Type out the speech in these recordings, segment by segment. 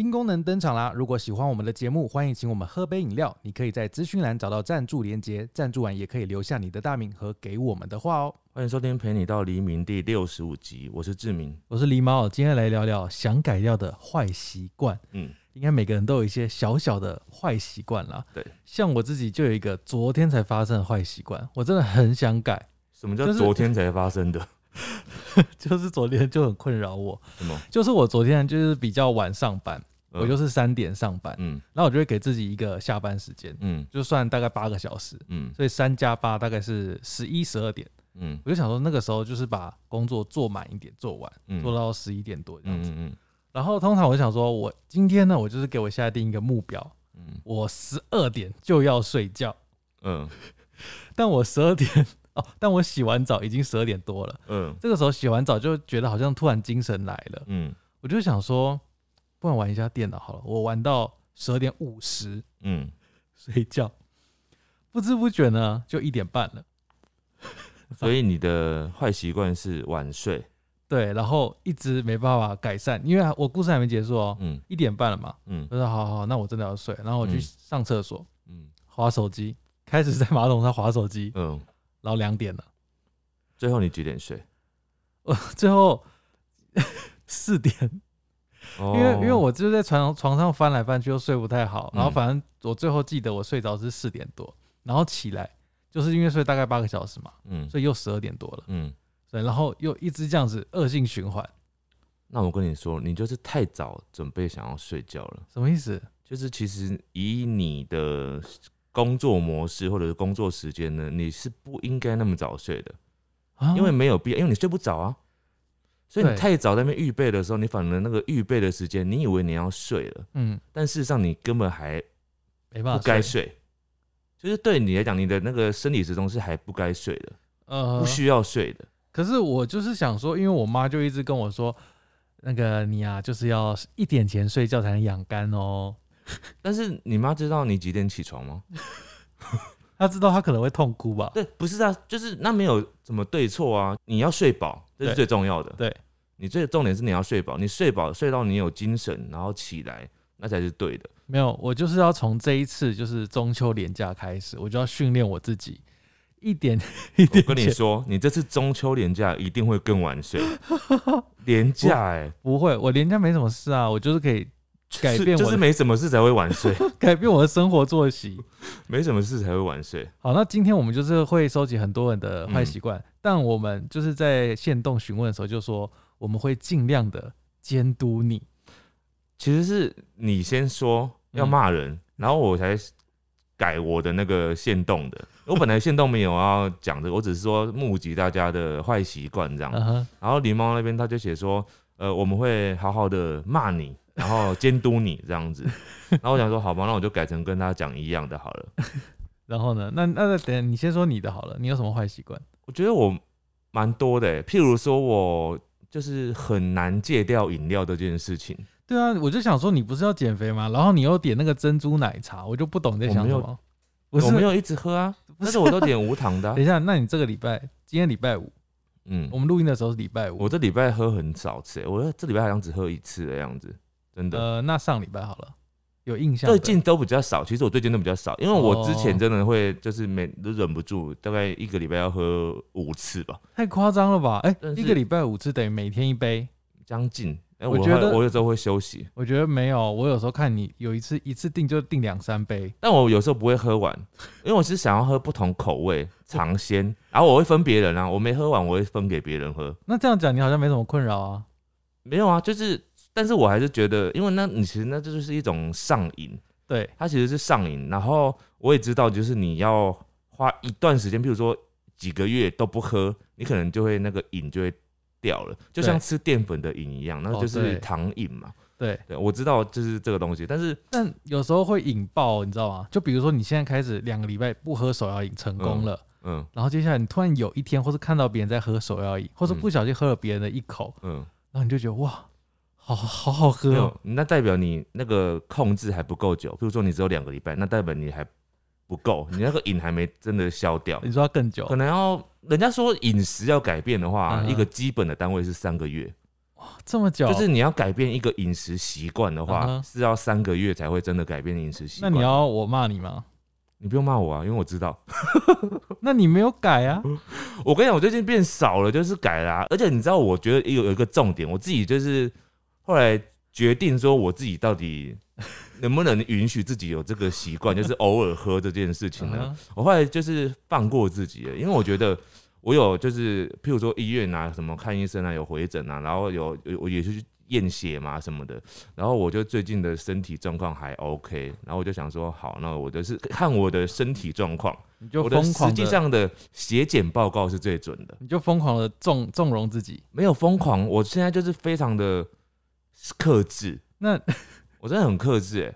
新功能登场啦！如果喜欢我们的节目，欢迎请我们喝杯饮料。你可以在资讯栏找到赞助连接，赞助完也可以留下你的大名和给我们的话哦。欢迎收听《陪你到黎明》第六十五集，我是志明。我是狸猫，今天来聊聊想改掉的坏习惯。嗯，应该每个人都有一些小小的坏习惯啦。对，像我自己就有一个昨天才发生的坏习惯，我真的很想改，什么叫昨天才发生的？就是昨天就很困扰我。什么？就是我昨天就是比较晚上班，嗯我就是三点上班，嗯。然后我就会给自己一个下班时间，嗯。就算大概八个小时，嗯。所以三加八大概是十一十二点。嗯。我就想说那个时候就是把工作做满一点，做完，嗯。做到十一点多这样子。嗯嗯然后通常我想说，我今天呢，我就是给我下定一个目标，嗯。我十二点就要睡觉，嗯。但我十二点 哦，但我洗完澡已经十二点多了。嗯。这个时候洗完澡就觉得好像突然精神来了，嗯。我就想说，不然玩一下电脑好了。我玩到十二点五十嗯，睡觉，不知不觉呢就一点半了。所以你的坏习惯是晚睡。对，然后一直没办法改善，因为我故事还没结束哦，嗯一点半了嘛，嗯我说好好好，那我真的要睡，然后我去嗯上厕所，嗯划手机，开始在马桶上划手机，嗯，然后两点了，最后你几点睡？我 最后四点，哦因为因为我就在床床上翻来翻去又睡不太好，然后嗯反正我最后记得我睡着是四点多，然后起来就是因为睡大概八个小时嘛，嗯所以又十二点多了，嗯，对，然后又一直这样子恶性循环，那我跟你说，你就是太早准备想要睡觉了。什么意思？就是其实以你的工作模式或者是工作时间呢，你是不应该那么早睡的，啊因为没有必要，因为你睡不着啊。所以你太早在那边预备的时候，你反而那个预备的时间，你以为你要睡了，嗯，但事实上你根本还没办法不该睡。就是对你来讲，你的那个生理时钟是还不该睡的，呃不需要睡的。可是我就是想说，因为我妈就一直跟我说，那个你啊，就是要一点前睡觉才能养肝哦。但是你妈知道你几点起床吗？她知道她可能会痛哭吧？对，不是啊，就是那没有什么对错啊，你要睡饱，这是最重要的。对，你最重点是你要睡饱，你睡饱睡到你有精神，然后起来，那才是对的。没有，我就是要从这一次就是中秋连假开始，我就要训练我自己，一点 一点前跟你说，你这次中秋连假一定会更晚睡。连假哎、不会，我连假没什么事啊，我就是可以改变我就是没什么事才会晚睡，改变我的生活作息。没什么事才会晚睡。好，那今天我们就是会收集很多人的坏习惯，但我们就是在线动询问的时候就说，我们会尽量的监督你。其实是你先说要骂人，然后我才改我的那个限动的。我本来限动没有要讲的，我只是说募集大家的坏习惯这样。然后狸猫那边他就写说，呃，我们会好好的骂你，然后监督你这样子。然后我想说，好吧，那我就改成跟他讲一样的好了。然后呢？那那那等你先说你的好了，你有什么坏习惯？我觉得我蛮多的欸，譬如说我就是很难戒掉饮料这件事情。对啊，我就想说你不是要减肥吗？然后你又点那个珍珠奶茶，我就不懂你在想什么。我没有一直喝啊，是但是我都点无糖的啊、等一下，那你这个礼拜，今天礼拜五，嗯我，们录音的时候是礼拜五，我这礼拜喝很少次欸，我这礼拜好像只喝一次的样子，真的。呃，那上礼拜好了，有印象？最近都比较少，其实我最近都比较少，因为我之前哦真的会就是每都忍不住，大概一个礼拜要喝五次吧，太夸张了吧？哎、一个礼拜五次等于每天一杯。将近。哎我我觉得我有时候会休息，我觉得没有，我有时候看你有一次一次订就订两三杯，但我有时候不会喝完，因为我是想要喝不同口味尝鲜，然后我会分别人啊，我没喝完我会分给别人喝。那这样讲你好像没什么困扰啊。没有啊，就是，但是我还是觉得，因为那你其实那这就是一种上瘾，对，它其实是上瘾。然后我也知道，就是你要花一段时间，譬如说几个月都不喝，你可能就会那个瘾就会掉了，就像吃淀粉的瘾一样，那哦就是糖瘾嘛。对，对，我知道就是这个东西，但是但有时候会引爆，你知道吗？就比如说你现在开始两个礼拜不喝手摇饮成功了，嗯然后接下来你突然有一天，或是看到别人在喝手摇饮，或者嗯。不小心喝了别人的一口，嗯，然后你就觉得哇，好好好喝没有哦。，那代表你那个控制还不够久。譬如说你只有两个礼拜，那代表你还不够，你那个瘾还没真的消掉。你说要更久可能要人家说饮食要改变的话，嗯一个基本的单位是三个月。哇这么久，就是你要改变一个饮食习惯的话，是要三个月才会真的改变饮食习惯。那你要我骂你吗？你不用骂我啊，因为我知道。那你没有改啊？我跟你讲，我最近变少了，就是改啦、而且你知道，我觉得有有一个重点，我自己就是后来决定说，我自己到底 能不能允许自己有这个习惯，就是偶尔喝这件事情呢？嗯我后来就是放过自己了，因为我觉得我有就是，譬如说医院啊，什么看医生啊，有回诊啊，然后有有我也是去验血嘛什么的，然后我就最近的身体状况还 OK，然后我就想说，好，那我就是看我的身体状况，你就我的实际上的血检报告是最准的，你就疯狂的纵纵容自己。没有疯狂，我现在就是非常的克制，那 我真的很克制哎、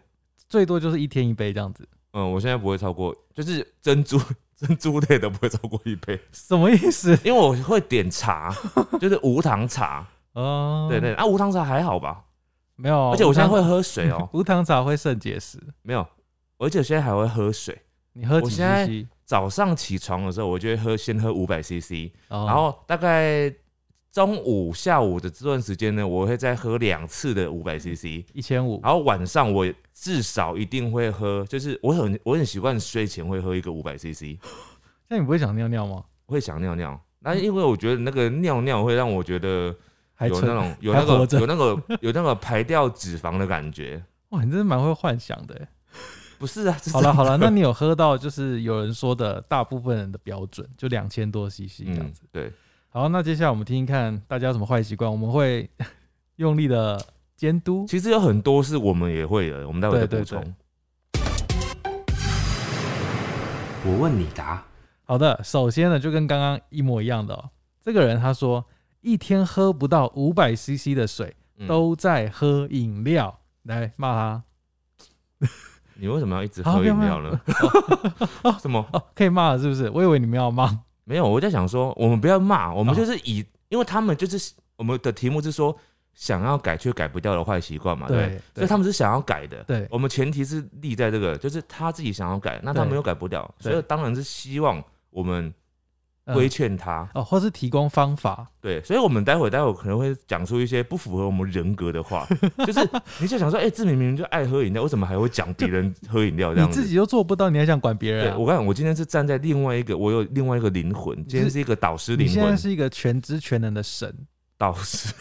最多就是一天一杯这样子，嗯，我现在不会超过，就是珍珠 珍珠类的不会超过一杯，什么意思？因为我会点茶，就是无糖茶，哦，对，对啊，无糖茶还好吧，没有，而且我现在会喝水哦、无糖茶会肾结石，没有，而且我现在还会喝水。你喝几我现在 CC？早上起床的时候，我就会喝，先喝五百 CC，然然后大概中午、下午的这段时间呢，我会再喝两次的五百 CC，一千五，然后晚上我至少一定会喝，就是我很我很习惯睡前会喝一个五百 CC，那你不会想尿尿吗？会想尿尿。那因为我觉得那个尿尿会让我觉得有那种 有那个有那个有那个排掉脂肪的感觉。哇，你真的蛮会幻想的欸。不是啊，好了好了，那你有喝到就是有人说的大部分人的标准，就两千多 CC 这样嗯子。，对，好，那接下来我们听听看大家有什么坏习惯，我们会 用力的监督。其实有很多是我们也会的，我们待会再对对补充。我问你答。好的，首先呢，就跟刚刚一模一样的、哦。这个人他说，一天喝不到五百 CC 的水，嗯都在喝饮料。来骂他你为什么要一直喝饮料呢？什么？哦，可以骂了是不是？我以为你们要骂。没有，我在想说，我们不要骂，我们哦就是以，因为他们就是我们的题目是说想要改却改不掉的坏习惯嘛，对所以他们是想要改的。对。我们前提是立在这个，就是他自己想要改，那他对。们又改不掉，所以当然是希望我们嗯规劝他。哦，或是提供方法。对，所以我们待会待会可能会讲出一些不符合我们人格的话，就是你就想说，哎、志明明明就爱喝饮料，为什么还会讲别人喝饮料这样子？你自己都做不到，你还想管别人、啊？对我跟你讲，我今天是站在另外一个，我有另外一个灵魂，今天是一个导师灵魂，你现在是一个全知全能的神，导师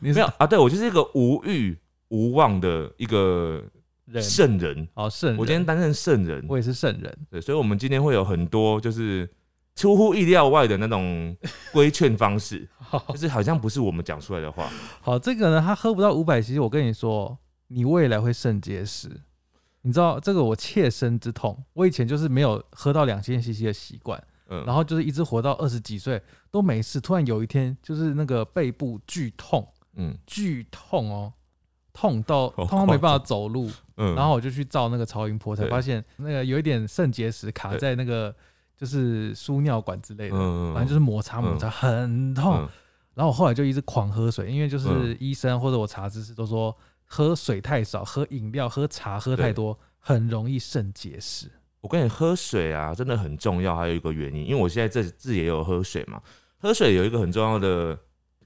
你是没有啊？对我就是一个无欲无望的一个人，圣人，哦圣人。我今天担任圣人，我也是圣人。对，所以我们今天会有很多就是出乎意料外的那种 规劝方式，就是好像不是我们讲出来的话。好，这个呢，他喝不到五百其实我跟你说，你未来会肾结石。你知道这个我切身之痛，我以前就是没有喝到两千 CC 的习惯，嗯，然后就是一直活到二十几岁都没事，突然有一天就是那个背部剧痛，嗯。剧痛哦，痛到好痛到没办法走路，嗯，然后我就去照那个超音波，才发现那个有一点肾结石卡在那个就是输尿管之类的，嗯反正就是摩擦摩擦很痛。嗯然后我后来就一直狂喝水，因为就是嗯医生或者我查知识都说喝水太少、喝饮料、喝茶喝太多很容易肾结石。我跟你喝水啊，真的很重要。还有一个原因，因为我现在这自己也有喝水嘛，喝水有一个很重要的，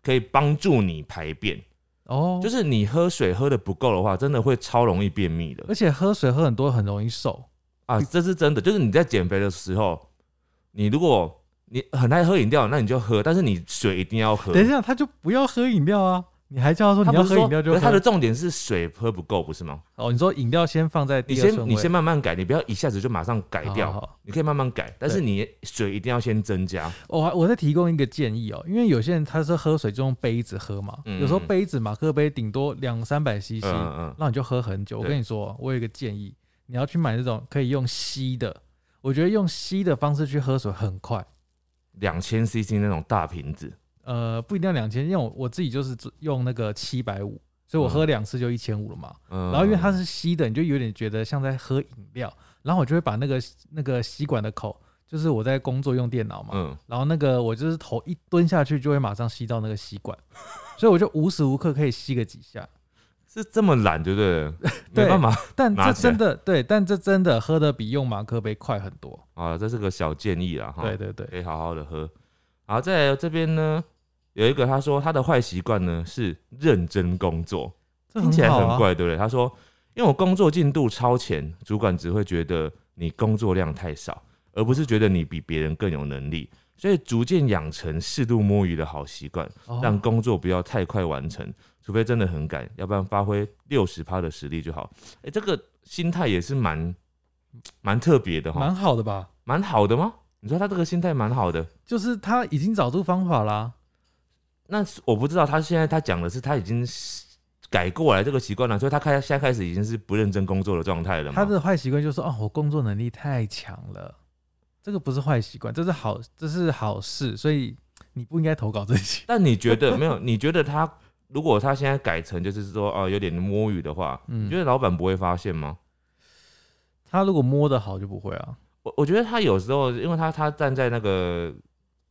可以帮助你排便。哦，就是你喝水喝的不够的话，真的会超容易便秘的而且喝水喝很多很容易瘦。啊！这是真的，就是你在减肥的时候，你如果你很爱喝饮料，那你就喝，但是你水一定要喝。等一下，他就不要喝饮料啊！你还叫他说你要喝饮料就喝。他的重点是水喝不够，不是吗？哦，你说饮料先放在你先你先慢慢改，你不要一下子就马上改掉，好好好你可以慢慢改，但是你水一定要先增加。我还我再提供一个建议哦，因为有些人他是喝水就用杯子喝嘛，嗯有时候杯子马克杯顶多两三百 CC，、嗯嗯那你就喝很久。我跟你说，我有一个建议，你要去买那种可以用吸的，我觉得用吸的方式去喝水很快。两千 CC 那种大瓶子，呃，不一定要两千，因为我我自己就是用那个七百五，所以我喝两次就一千五了嘛。嗯，然后因为它是吸的，你就有点觉得像在喝饮料。然后我就会把那个那个吸管的口，就是我在工作用电脑嘛，嗯，然后那个我就是头一蹲下去就会马上吸到那个吸管，所以我就无时无刻可以吸个几下。是这么懒，对不对？对 没办法但这真的对，但这真的喝的比用马克杯快很多。啊，这是个小建议啦，哈，对对对，可以好好的喝。好，再来这边呢，有一个他说他的坏习惯呢是认真工作，这听起来。很怪，对不对？他说因为我工作进度超前，主管只会觉得你工作量太少，而不是觉得你比别人更有能力。所以逐渐养成适度摸鱼的好习惯，哦让工作不要太快完成，除非真的很赶，要不然发挥六十趴的实力就好。哎、这个心态也是蛮蛮特别的哈，蛮好的吧？蛮好的吗？你说他这个心态蛮好的，就是他已经找出方法啦。那我不知道他现在他讲的是他已经改过来这个习惯了，所以他开现在开始已经是不认真工作的状态了嘛。他的坏习惯就是说，哦，我工作能力太强了，这个不是坏习惯，这是好，这是好事，所以你不应该投稿这些。但你觉得没有？你觉得他如果他现在改成就是说哦、有点摸鱼的话，嗯你觉得老板不会发现吗？他如果摸得好就不会啊。我我觉得他有时候，因为他他站在那个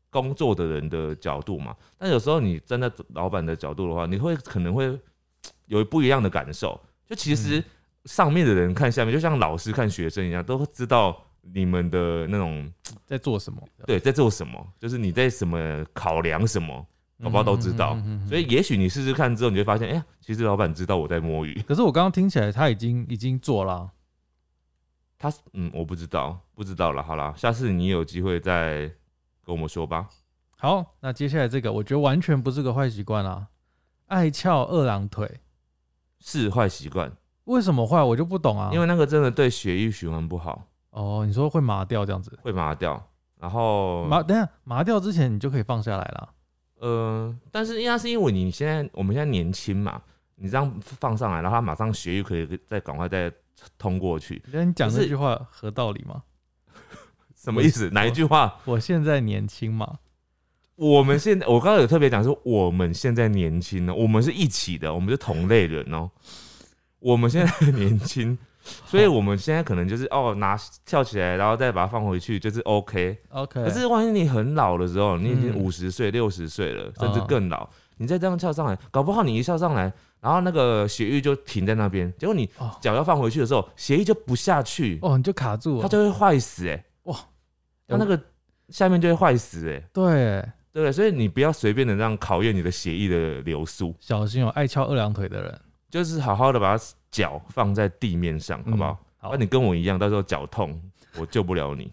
工作的人的角度嘛，但有时候你站在老板的角度的话，你会可能会 有不一样的感受。就其实嗯上面的人看下面，就像老师看学生一样，都知道你们的那种 在做什么？对在做什么，就是你在什么考量什么，宝宝都知道。所以也许你试试看之后，你会发现，哎、呀，其实老板知道我在摸鱼。可是我刚刚听起来他已经已经做了啊、他嗯，我不知道，不知道了。好啦，下次你有机会再跟我们说吧。好，那接下来这个，我觉得完全不是个坏习惯啊，爱翘二郎腿，是坏习惯，为什么坏？我就不懂啊。因为那个真的对血液循环不好，哦，你说会麻掉这样子，会麻掉。然后麻等下麻掉之前你就可以放下来了。呃，但是应该是因为你现在我们现在年轻嘛，你这样放上来，然后它马上血液可以再赶快再通过去，那你讲这句话合道理吗？什么意思？哪一句话？我现在年轻嘛，我们现在我刚刚有特别讲说，我们现在年轻呢，我们是一起的，我们是同类人哦、我们现在年轻，所以我们现在可能就是哦拿跳起来，然后再把它放回去，就是 OK。OK，可是万一你很老的时候，你已经嗯。五十岁、六十岁了，甚至嗯。更老，你再这样跳上来，搞不好你一跳上来，然后那个血液就停在那边，结果你哦。脚要放回去的时候，血液就不下去，哦，你就卡住了，它就会坏死哎、哇。它那个下面就会坏死哎、对，对？所以你不要随便的这样考验你的血液的流速，小心有爱翘二郎腿的人，就是好好的把脚放在地面上，好不好？嗯好那、你跟我一样，到时候脚痛，我救不了你。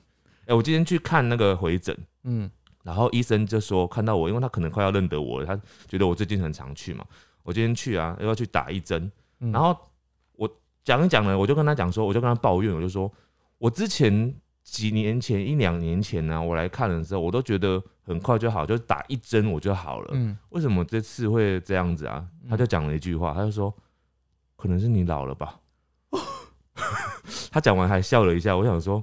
哎、我今天去看那个回诊。嗯然后医生就说看到我，因为他可能快要认得我了，他觉得我最近很常去嘛。我今天去啊，又要去打一针，嗯，然后我讲一讲呢，我就跟他讲说，我就跟他抱怨，我就说我之前几年前一两年前呢、我来看的时候，我都觉得很快就好，就打一针我就好了。嗯为什么这次会这样子啊？他就讲了一句话，他就说可能是你老了吧。他讲完还笑了一下，我想说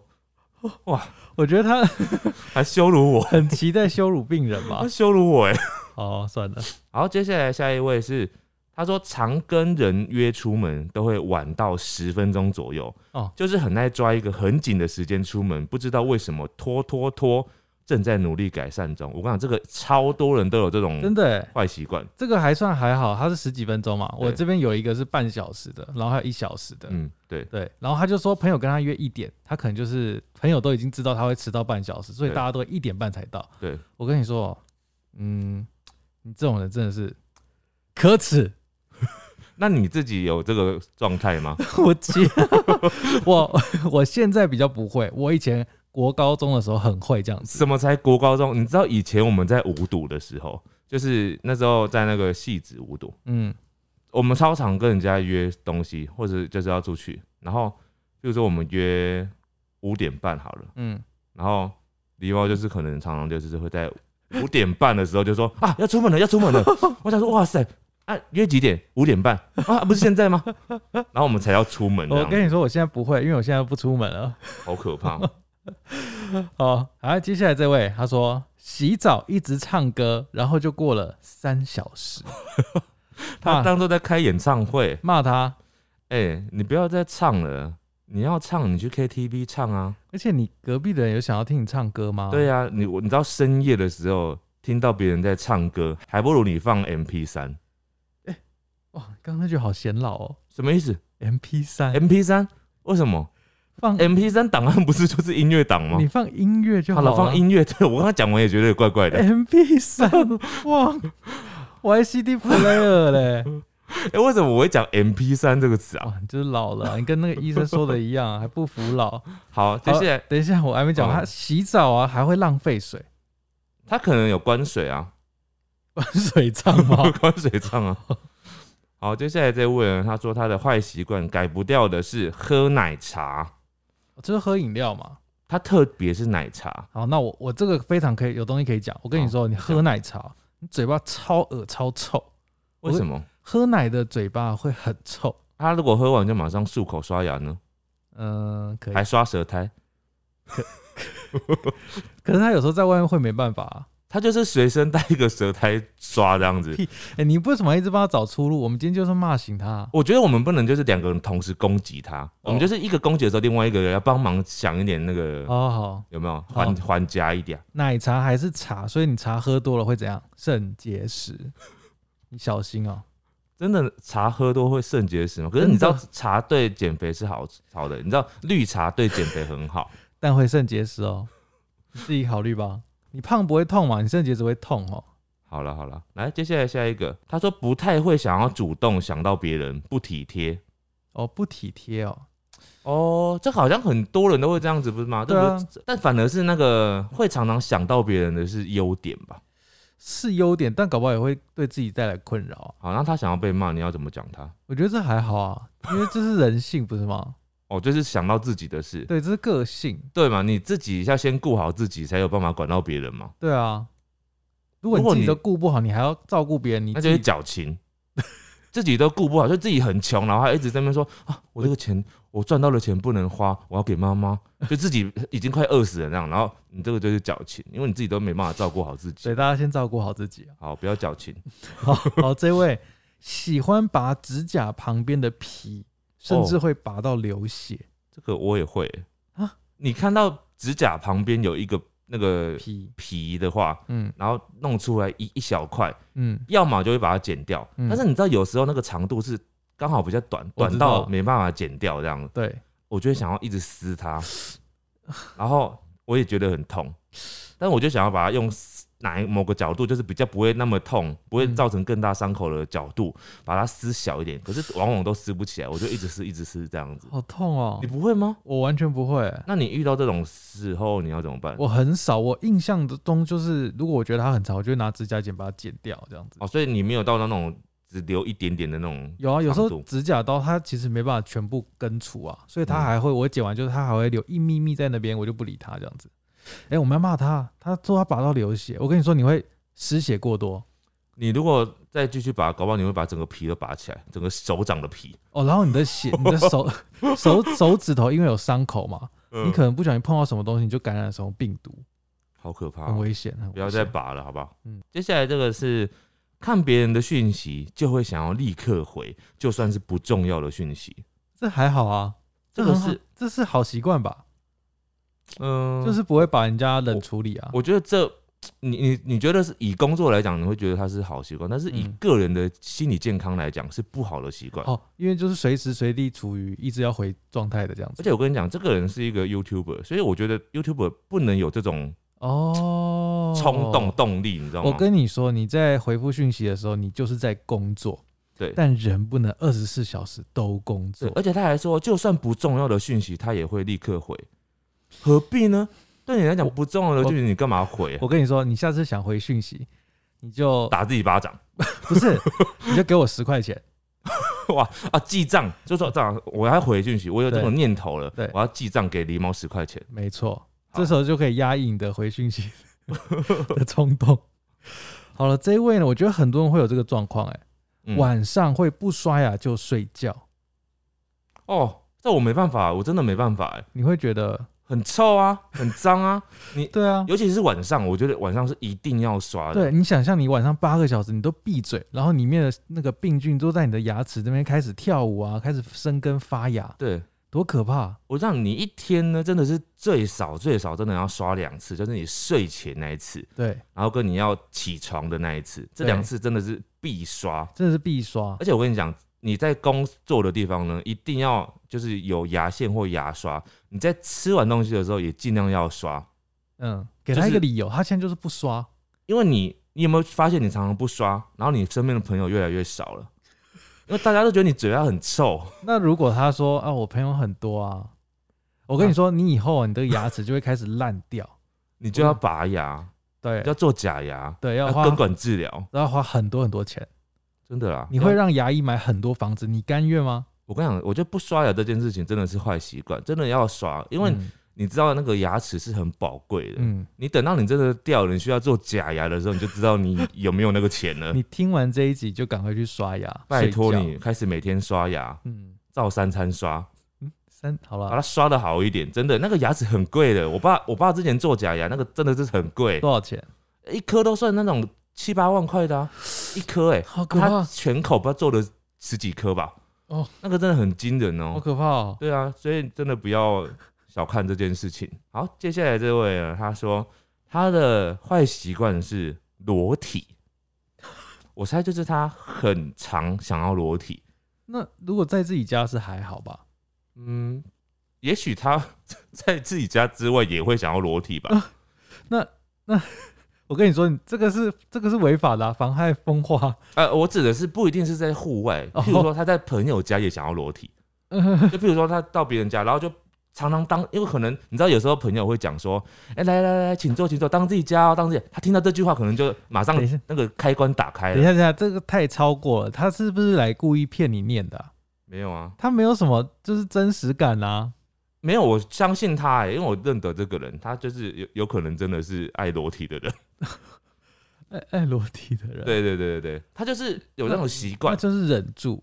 哇。我觉得他 还羞辱我，很期待羞辱病人吧。他。羞辱我哎、哦，算了，好，接下来下一位是，他说常跟人约出门都会晚到十分钟左右，哦。就是很爱抓一个很紧的时间出门，不知道为什么拖拖拖，正在努力改善中。我跟你讲，这个超多人都有这种真的，坏习惯，这个还算还好，它是十几分钟嘛。我这边有一个是半小时的，然后还有一小时的。嗯，对，对，然后他就说朋友跟他约一点，他可能就是朋友都已经知道他会迟到半小时，所以大家都一点半才到。对，我跟你说，嗯，你这种人真的是可耻。那你自己有这个状态吗？我接我 我现在比较不会，我以前国高中的时候很会这样子。什么才国高中？你知道以前我们在五堵的时候，就是那时候在那个戏子五堵，嗯我们超常跟人家约东西，或者就是要出去，然后比如说我们约五点半好了，嗯，然后狸猫就是可能常常就是会在五点半的时候就说啊要出门了要出门了，我想说哇塞啊约几点？五点半啊不是现在吗？然后我们才要出门，我跟你说，我现在不会，因为我现在不出门了。好可怕。哦，好，接下来这位他说洗澡一直唱歌，然后就过了三小时，他当做在开演唱会，骂他，哎、你不要再唱了，你要唱你去 KTV 唱啊。而且你隔壁的人有想要听你唱歌吗？对呀、你我你知道深夜的时候听到别人在唱歌，还不如你放 MP 三，哇，刚刚那句好显老哦什么意思，MP 三？MP 三为什么？放 M P 三档案不是就是音乐档吗你？放音乐就好了，好，放音乐。对我刚才讲完也觉得怪怪的。M P 三，哇，我还 C D player 嘞，哎、为什么我会讲 M P 三这个词啊？你就是老了啊、你跟那个医生说的一样啊，还不服老。好，接下来等一下，我还没讲，哦他洗澡啊还会浪费水，他可能有关水啊，关水账吗？关水账啊。好，接下来这位呢，他说他的坏习惯改不掉的是喝奶茶，就是喝饮料嘛。它特别是奶茶。好，那我我这个非常可以有东西可以讲。我跟你说，你喝奶茶，你嘴巴超恶超臭，为什么？喝奶的嘴巴会很臭。他如果喝完就马上漱口刷牙呢？嗯、可以还。刷舌苔？可是他有时候在外面会没办法、啊。他就是随身带一个舌苔刷这样子。哎、你为什么一直帮他找出路？我们今天就是骂醒他。我觉得我们不能就是两个人同时攻击他，我们就是一个攻击的时候，另外一个人要帮忙想一点那个哦，好，有没有还还加一点？奶茶还是茶，所以你茶喝多了会怎样？肾结石，你小心哦、真的茶喝多会肾结石吗？可是你知道茶对减肥是好好的，你知道绿茶对减肥很好。但会肾结石哦、你自己考虑吧。你胖不会痛嘛？你肾结石会痛哦、好了好了，来接下来下一个，他说不太会想要主动想到别人，不体贴。哦，不体贴哦、哦，这好像很多人都会这样子，不是吗？对啊，但反而是那个会常常想到别人的是优点吧。是优点，但搞不好也会对自己带来困扰啊。好，那他想要被骂，你要怎么讲他？我觉得这还好啊，因为这是人性，不是吗？哦，就是想到自己的事，对，这是个性。对嘛？你自己要先顾好自己，才有办法管到别人嘛。对啊，如果你你自己都顾不好，你还要照顾别人，你那就是矫情，自己都顾不好，就自己很穷，然后还一直在那边说啊，我这个钱我赚到的钱不能花，我要给妈妈，就自己已经快饿死了那样，然后你这个就是矫情，因为你自己都没办法照顾好自己对。大家先照顾好自己啊。好，不要矫情。好，好，这位喜欢拔指甲旁边的皮，甚至哦会拔到流血。这个我也会。啊？你看到指甲旁边有一个那个皮，皮的话，嗯。然后弄出来一一小块，嗯，要么就会把它剪掉，嗯。但是你知道有时候那个长度是刚好比较短，短到没办法剪掉这样，对，我就会想要一直撕它，然后我也觉得很痛，但我就想要把它用撕哪一某个角度，就是比较不会那么痛，不会嗯造成更大伤口的角度，把它撕小一点，可是往往都撕不起来，我就一直撕一直撕这样子。好痛哦你！不会吗？我完全不会，那你遇到这种时候你要怎么办？我很少。我印象中就是，如果我觉得它很长，我就会拿指甲剪把它剪掉，这样子。哦，所以你没有到那种只留一点点的那种有啊，有时候指甲刀它其实没办法全部根除啊，所以它嗯还会，我剪完就是它还会留一咪咪在那边，我就不理它这样子。哎、我们要骂他，他说他拔到流血，我跟你说你会失血过多你如果再继续拔，搞不好你会把整个皮都拔起来，整个手掌的皮。哦，然后你的血，你的手 手手指头因为有伤口嘛，你可能能不小心碰到什么东西，你就感染了什么病毒，好可怕哦、很危险，很危不要再拔了，好不好？嗯嗯，接下来这个是看别人的讯息就会想要立刻回，就算是不重要的讯息，这还好啊，很好这个是这是好习惯吧，嗯，就是不会把人家冷处理啊。我觉得这。你你你觉得是以工作来讲，你会觉得它是好习惯，但是以嗯个人的心理健康来讲是不好的习惯。哦，因为就是随时随地处于一直要回状态的这样子。而且我跟你讲，这个人是一个 YouTuber，所以我觉得 YouTuber 不能有这种哦，冲动动力，你知道吗？我跟你说，你在回复讯息的时候，你就是在工作，对但人不能二十四小时都工作，。而且他还说，就算不重要的讯息，他也会立刻回，何必呢？对你来讲我不重要的讯息，你干嘛回啊？我跟你说，你下次想回讯息，你就打自己巴掌，不是，你就给我十块钱。哇啊！记账，就说这样，我要回讯息，我有这种念头了，对我要记账给狸猫十块钱。没错，好这时候就可以压抑你的回讯息 的冲动。好了，这一位呢，我觉得很多人会有这个状况，哎，嗯晚上会不刷牙就睡觉，哦，这我没办法，我真的没办法，哎，你会觉得，很臭啊，很脏啊，你 对啊，尤其是晚上，我觉得晚上是一定要刷的。对你想象你晚上八个小时你都闭嘴，然后里面的那个病菌都在你的牙齿这边开始跳舞啊，开始生根发芽，对，多可怕！我让你一天呢，真的是最少最少真的要刷两次，就是你睡前那一次，对，然后跟你要起床的那一次，这两次真的是必刷。真的是必刷而。且我跟你讲，你在工作的地方呢，一定要就是有牙线或牙刷。你在吃完东西的时候也尽量要刷，嗯，给他一个理由，他现在就是不刷。因为你你有没有发现你常常不刷，然后你身边的朋友越来越少了，因为大家都觉得你嘴巴很臭。那如果他说啊，我朋友很多啊，我跟你说，你以后你的牙齿就会开始烂掉，你就要拔牙，对。要做假牙，对，要要根管治疗，要花很多很多钱，真的啦。你会让牙医买很多房子，你甘愿吗？我跟你讲，我觉得不刷牙这件事情真的是坏习惯，真的要刷，因为嗯你知道那个牙齿是很宝贵的。嗯，你等到你真的掉了，你需要做假牙的时候，你就知道你有没有那个钱了。你听完这一集就赶快去刷牙，拜托你，开始每天刷牙，嗯照三餐刷，嗯，三好了把它，刷的好一点。真的，那个牙齿很贵的。我爸，我爸之前做假牙，那个真的是很贵，多少钱？一颗都算那种七八万块的、啊，一颗哎、他好可怕，全口不知道做了十几颗吧？哦，那个真的很惊人哦。好可怕哦。对啊，所以真的不要小看这件事情。好，接下来这位呢，他说他的坏习惯是裸体，我猜就是他很常想要裸体。那如果在自己家是还好吧？嗯，也许他 在自己家之外也会想要裸体吧。我跟你说，你这个是这个是违法的、啊，妨害风化。呃，我指的是不一定是在户外，哦譬如说他在朋友家也想要裸体，就譬如说他到别人家，然后就常常当，因为可能你知道有时候朋友会讲说，哎、来来来，请坐请坐，当自己家哦，当自己。他听到这句话，可能就马上那个开关打开等一下，了。等一下，这个太超过了。他是不是来故意骗你念的啊、没有啊，他没有什么就是真实感啊。没有，我相信他哎、因为我认得这个人，他就是有有可能真的是爱裸体的人。爱爱裸体的人，，对对对对对，他就是有那种习那惯。就是忍住。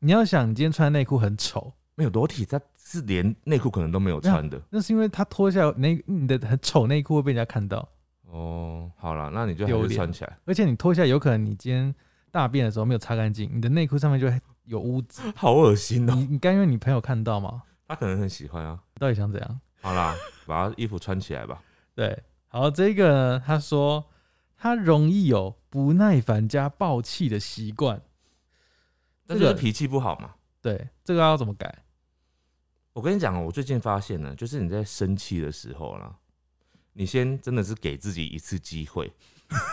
你要想，你今天穿内裤很丑，没有裸体，他是连内裤可能都没有穿的。那是因为他脱下内你的很丑内裤会被人家看到，哦，好了，那你就还是丢穿起来。而且你脱下有可能你今天大便的时候没有擦干净，你的内裤上面就会有污渍。好恶心哦、你你甘愿你朋友看到吗？他可能很喜欢啊。到底想怎样？好啦，把他衣服穿起来吧。对，好，这个呢，他说他容易有不耐烦加暴气的习惯。这是脾气不好嘛。对，这个要怎么改？我跟你讲哦，我最近发现呢，就是你在生气的时候啦，你先真的是给自己一次机会。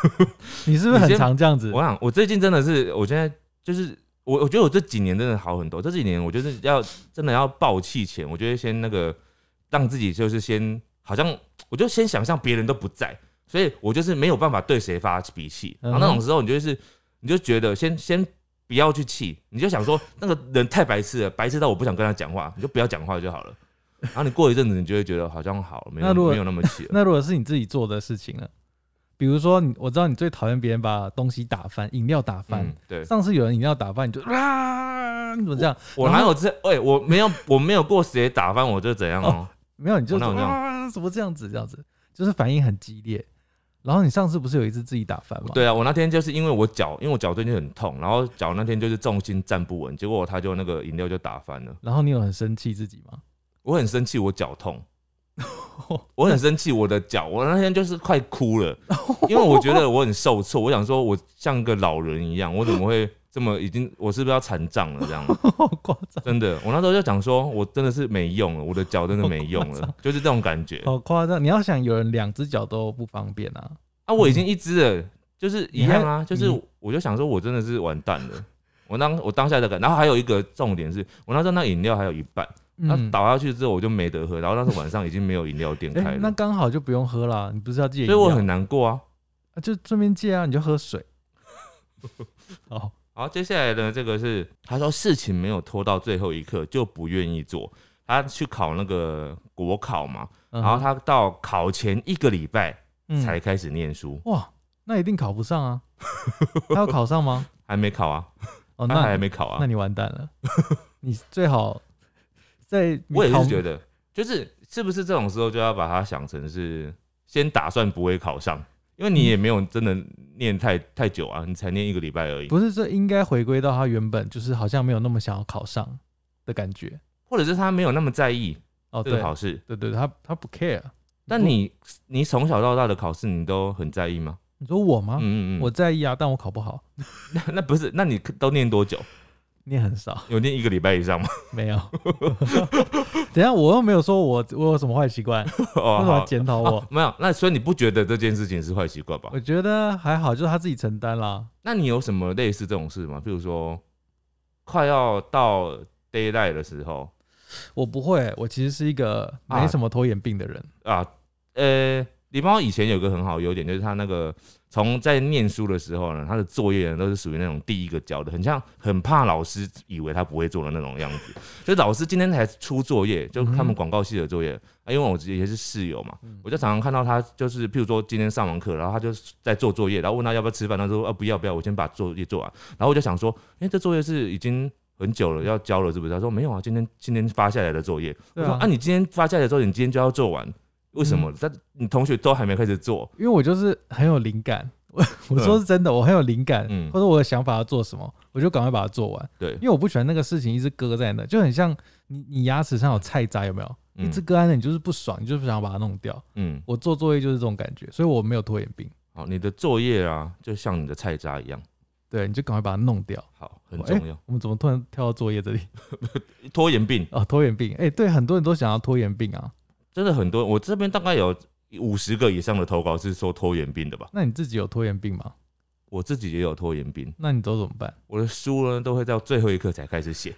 你是不是很常这样子？我想，我最近真的是，我现在就是我，我觉得我这几年真的好很多。这几年我就是要真的要爆气前，我觉得先那个让自己就是先好像，我就先想象别人都不在，所以我就是没有办法对谁发脾气。然后那种时候，你就是你就觉得先先不要去气，你就想说那个人太白痴了，白痴到我不想跟他讲话，你就不要讲话就好了。然后你过一阵子，你就会觉得好像好了，没有没有那么气了。那如果是你自己做的事情呢？比如说你，我知道你最讨厌别人把东西打翻，饮料打翻。嗯，对。上次有人饮料打翻，你就啊，你怎么这样？我哪有这？哎、我没有，我没有过谁打翻我就怎样哦、没有，你就说啊，怎么这样子？这样子就是反应很激烈。然后你上次不是有一次自己打翻吗？对啊，我那天就是因为我脚，因为我脚最近很痛，然后脚那天就是重心站不稳，结果他就那个饮料就打翻了。然后你有很生气自己吗？我很生气，我脚痛，我很生气，我的脚，我那天就是快哭了，因为我觉得我很受挫，我想说我像个老人一样，我怎么会这么已经，我是不是要残障了这样？好夸张，真的，我那时候就讲说，我真的是没用了，我的脚真的没用了，就是这种感觉。好夸张！你要想，有人两只脚都不方便啊。啊，我已经一只了，就是一样啊，就是我就想说，我真的是完蛋了。我当我当下的感，然后还有一个重点是，我那时候那饮料还有一半，那嗯，倒下去之后我就没得喝，然后那时候晚上已经没有饮料店哎、开了，那刚好就不用喝了。你不是要戒饮料？所以我很难过啊。啊，就顺便借啊，你就喝水。哦，好，接下来呢，这个是他说事情没有拖到最后一刻就不愿意做，他去考那个国考嘛，嗯然后他到考前一个礼拜嗯才开始念书，哇，那一定考不上啊。他要考上吗？还没考啊，哦，他那还没考啊那。你完蛋了。你最好在我也是觉得，就是是不是这种时候就要把它想成是先打算不会考上，因为你也没有真的念太太久啊，你才念一个礼拜而已，不是，这应该回归到他原本就是好像没有那么想要考上的感觉。或者是他没有那么在意哦，对这个，考试。对对，他他不 care。但你你从小到大的考试你都很在意吗？你说我吗？嗯嗯嗯，我在意啊，但我考不好。那 那不是，那你都念多久？念很少，有念一个礼拜以上吗？没有。等下我又没有说我我有什么坏习惯，为 哦，什么检讨我哦？没有。那所以你不觉得这件事情是坏习惯吧？我觉得还好，就是他自己承担啦。那你有什么类似这种事吗？比如说，快要到 d a y l i g h t 的时候我不会，我其实是一个没什么拖延病的人。啊，呃，狸猫以前有个很好的优点，就是他那个从在念书的时候呢，他的作业呢都是属于那种第一个交的，很像很怕老师以为他不会做的那种样子。就是老师今天才出作业，就他们广告系的作业，啊，因为我也是室友嘛，我就常常看到他，就是譬如说今天上完课，然后他就在做作业，然后问他要不要吃饭，他说啊不要不要，我先把作业做完。然后我就想说，哎、这作业是已经很久了要交了，是不是？他说没有啊，今天今天发下来的作业。我说啊，你今天发下来的作业，你今天就要做完，为什么？但你同学都还没开始做，因为我就是很有灵感。我我说是真的，我很有灵感，嗯或者我的想法要做什么，我就赶快把它做完。对因，为我不喜欢那个事情一直搁在那，就很像你你牙齿上有菜渣有没有？一嗯直搁在那，你就是不爽，你就是不想把它弄掉。嗯，我做作业就是这种感觉，所以我没有拖延病。好，你的作业啊，就像你的菜渣一样，对，你就赶快把它弄掉。好，很哎重要。我们怎么突然跳到作业这里？拖延病哦，拖延病。哎、对，很多人都想要拖延病啊。真的很多，我这边大概有五十个以上的投稿是说拖延病的吧。那你自己有拖延病吗？我自己也有拖延病，那你都怎么办？我的书呢都会到最后一刻才开始写。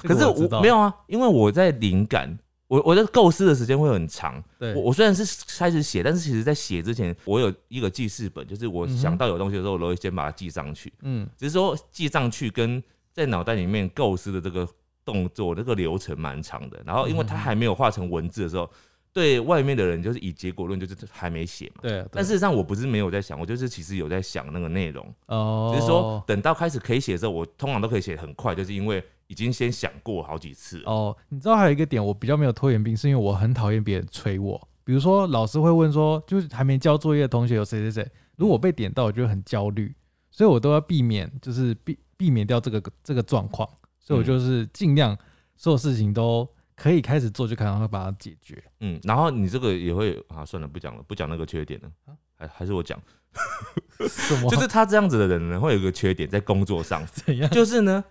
可是我我没有啊，因为我在灵感，我我的构思的时间会很长。对我我虽然是开始写，但是其实在写之前，我有一个记事本，就是我想到有东西的时候，我都会先把它记上去。嗯，只是说记上去跟在脑袋里面构思的这个动作，那个流程蛮长的。然后因为它还没有画成文字的时候，对外面的人就是以结果论，就是还没写嘛。对。但事实上我不是没有在想，我就是其实有在想那个内容，哦，只是说等到开始可以写的时候，我通常都可以写很快，就是因为已经先想过好几次。哦，你知道还有一个点，我比较没有拖延病，是因为我很讨厌别人催我。比如说老师会问说，就是还没交作业的同学有谁谁谁，如果我被点到，我就会很焦虑，所以我都要避免，就是避避免掉这个这个状况，所以我就是尽量所有事情都可以开始做，就赶快把它解决。嗯，然后你这个也会啊，算了，不讲了，不讲那个缺点了，还还是我讲，什么？就是他这样子的人呢，会有一个缺点在工作上，怎样？就是呢，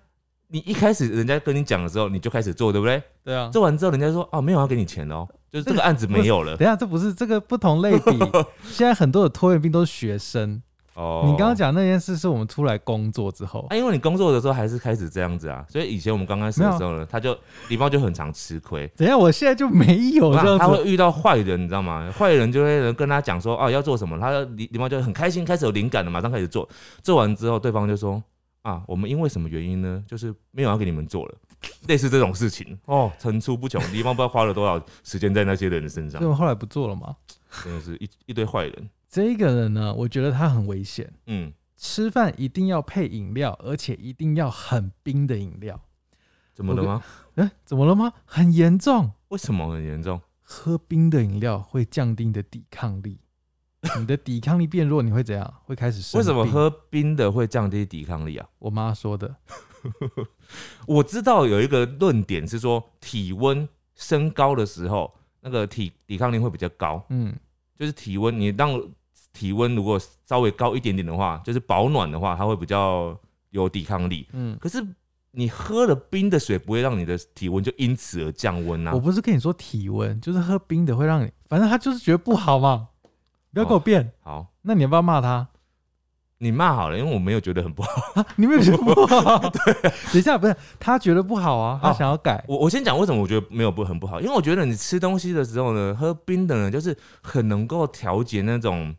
你一开始人家跟你讲的时候，你就开始做，对不对？对啊。做完之后，人家说哦，没有要给你钱哦，就是这个案子没有了。等下，这不是这个不同类比。现在很多的拖延病都是学生。哦，你刚刚讲那件事是我们出来工作之后，啊，因为你工作的时候还是开始这样子啊，所以以前我们刚开始的时候呢，他就礼貌就很常吃亏。等一下我现在就没有这样子。他会遇到坏人，你知道吗？坏人就会跟他讲说，哦，要做什么，他礼礼貌就很开心，开始有灵感了，马上开始做。做完之后，对方就说，啊，我们因为什么原因呢？就是没有要给你们做了，类似这种事情 哦，层出不穷。礼貌不知道花了多少时间在那些人的身上所以，我后来不做了吗。真的是一一堆坏人。这个人呢，我觉得他很危险。嗯，吃饭一定要配饮料，而且一定要很冰的饮料。怎么了吗？哎、怎么了吗？很严重。为什么很严重？喝冰的饮料会降低你的抵抗力，你的抵抗力变弱，你会怎样？会开始生病为什么？喝冰的会降低抵抗力啊？我妈说的。我知道有一个论点是说，体温升高的时候，那个体抵抗力会比较高。嗯，就是体温，你让体温如果稍微高一点点的话，就是保暖的话，它会比较有抵抗力。嗯，可是你喝了冰的水，不会让你的体温就因此而降温啊我。不是跟你说体温，就是喝冰的会让你，反正他就是觉得不好嘛。不要给我变。好，那你要不要骂他？你骂好了，因为我没有觉得很不好。啊，你没有觉得不好？对，等一下，不是他觉得不好啊，他哦想要改。我我先讲为什么我觉得没有不很不好，因为我觉得你吃东西的时候呢，喝冰的呢，就是很能够调节那种。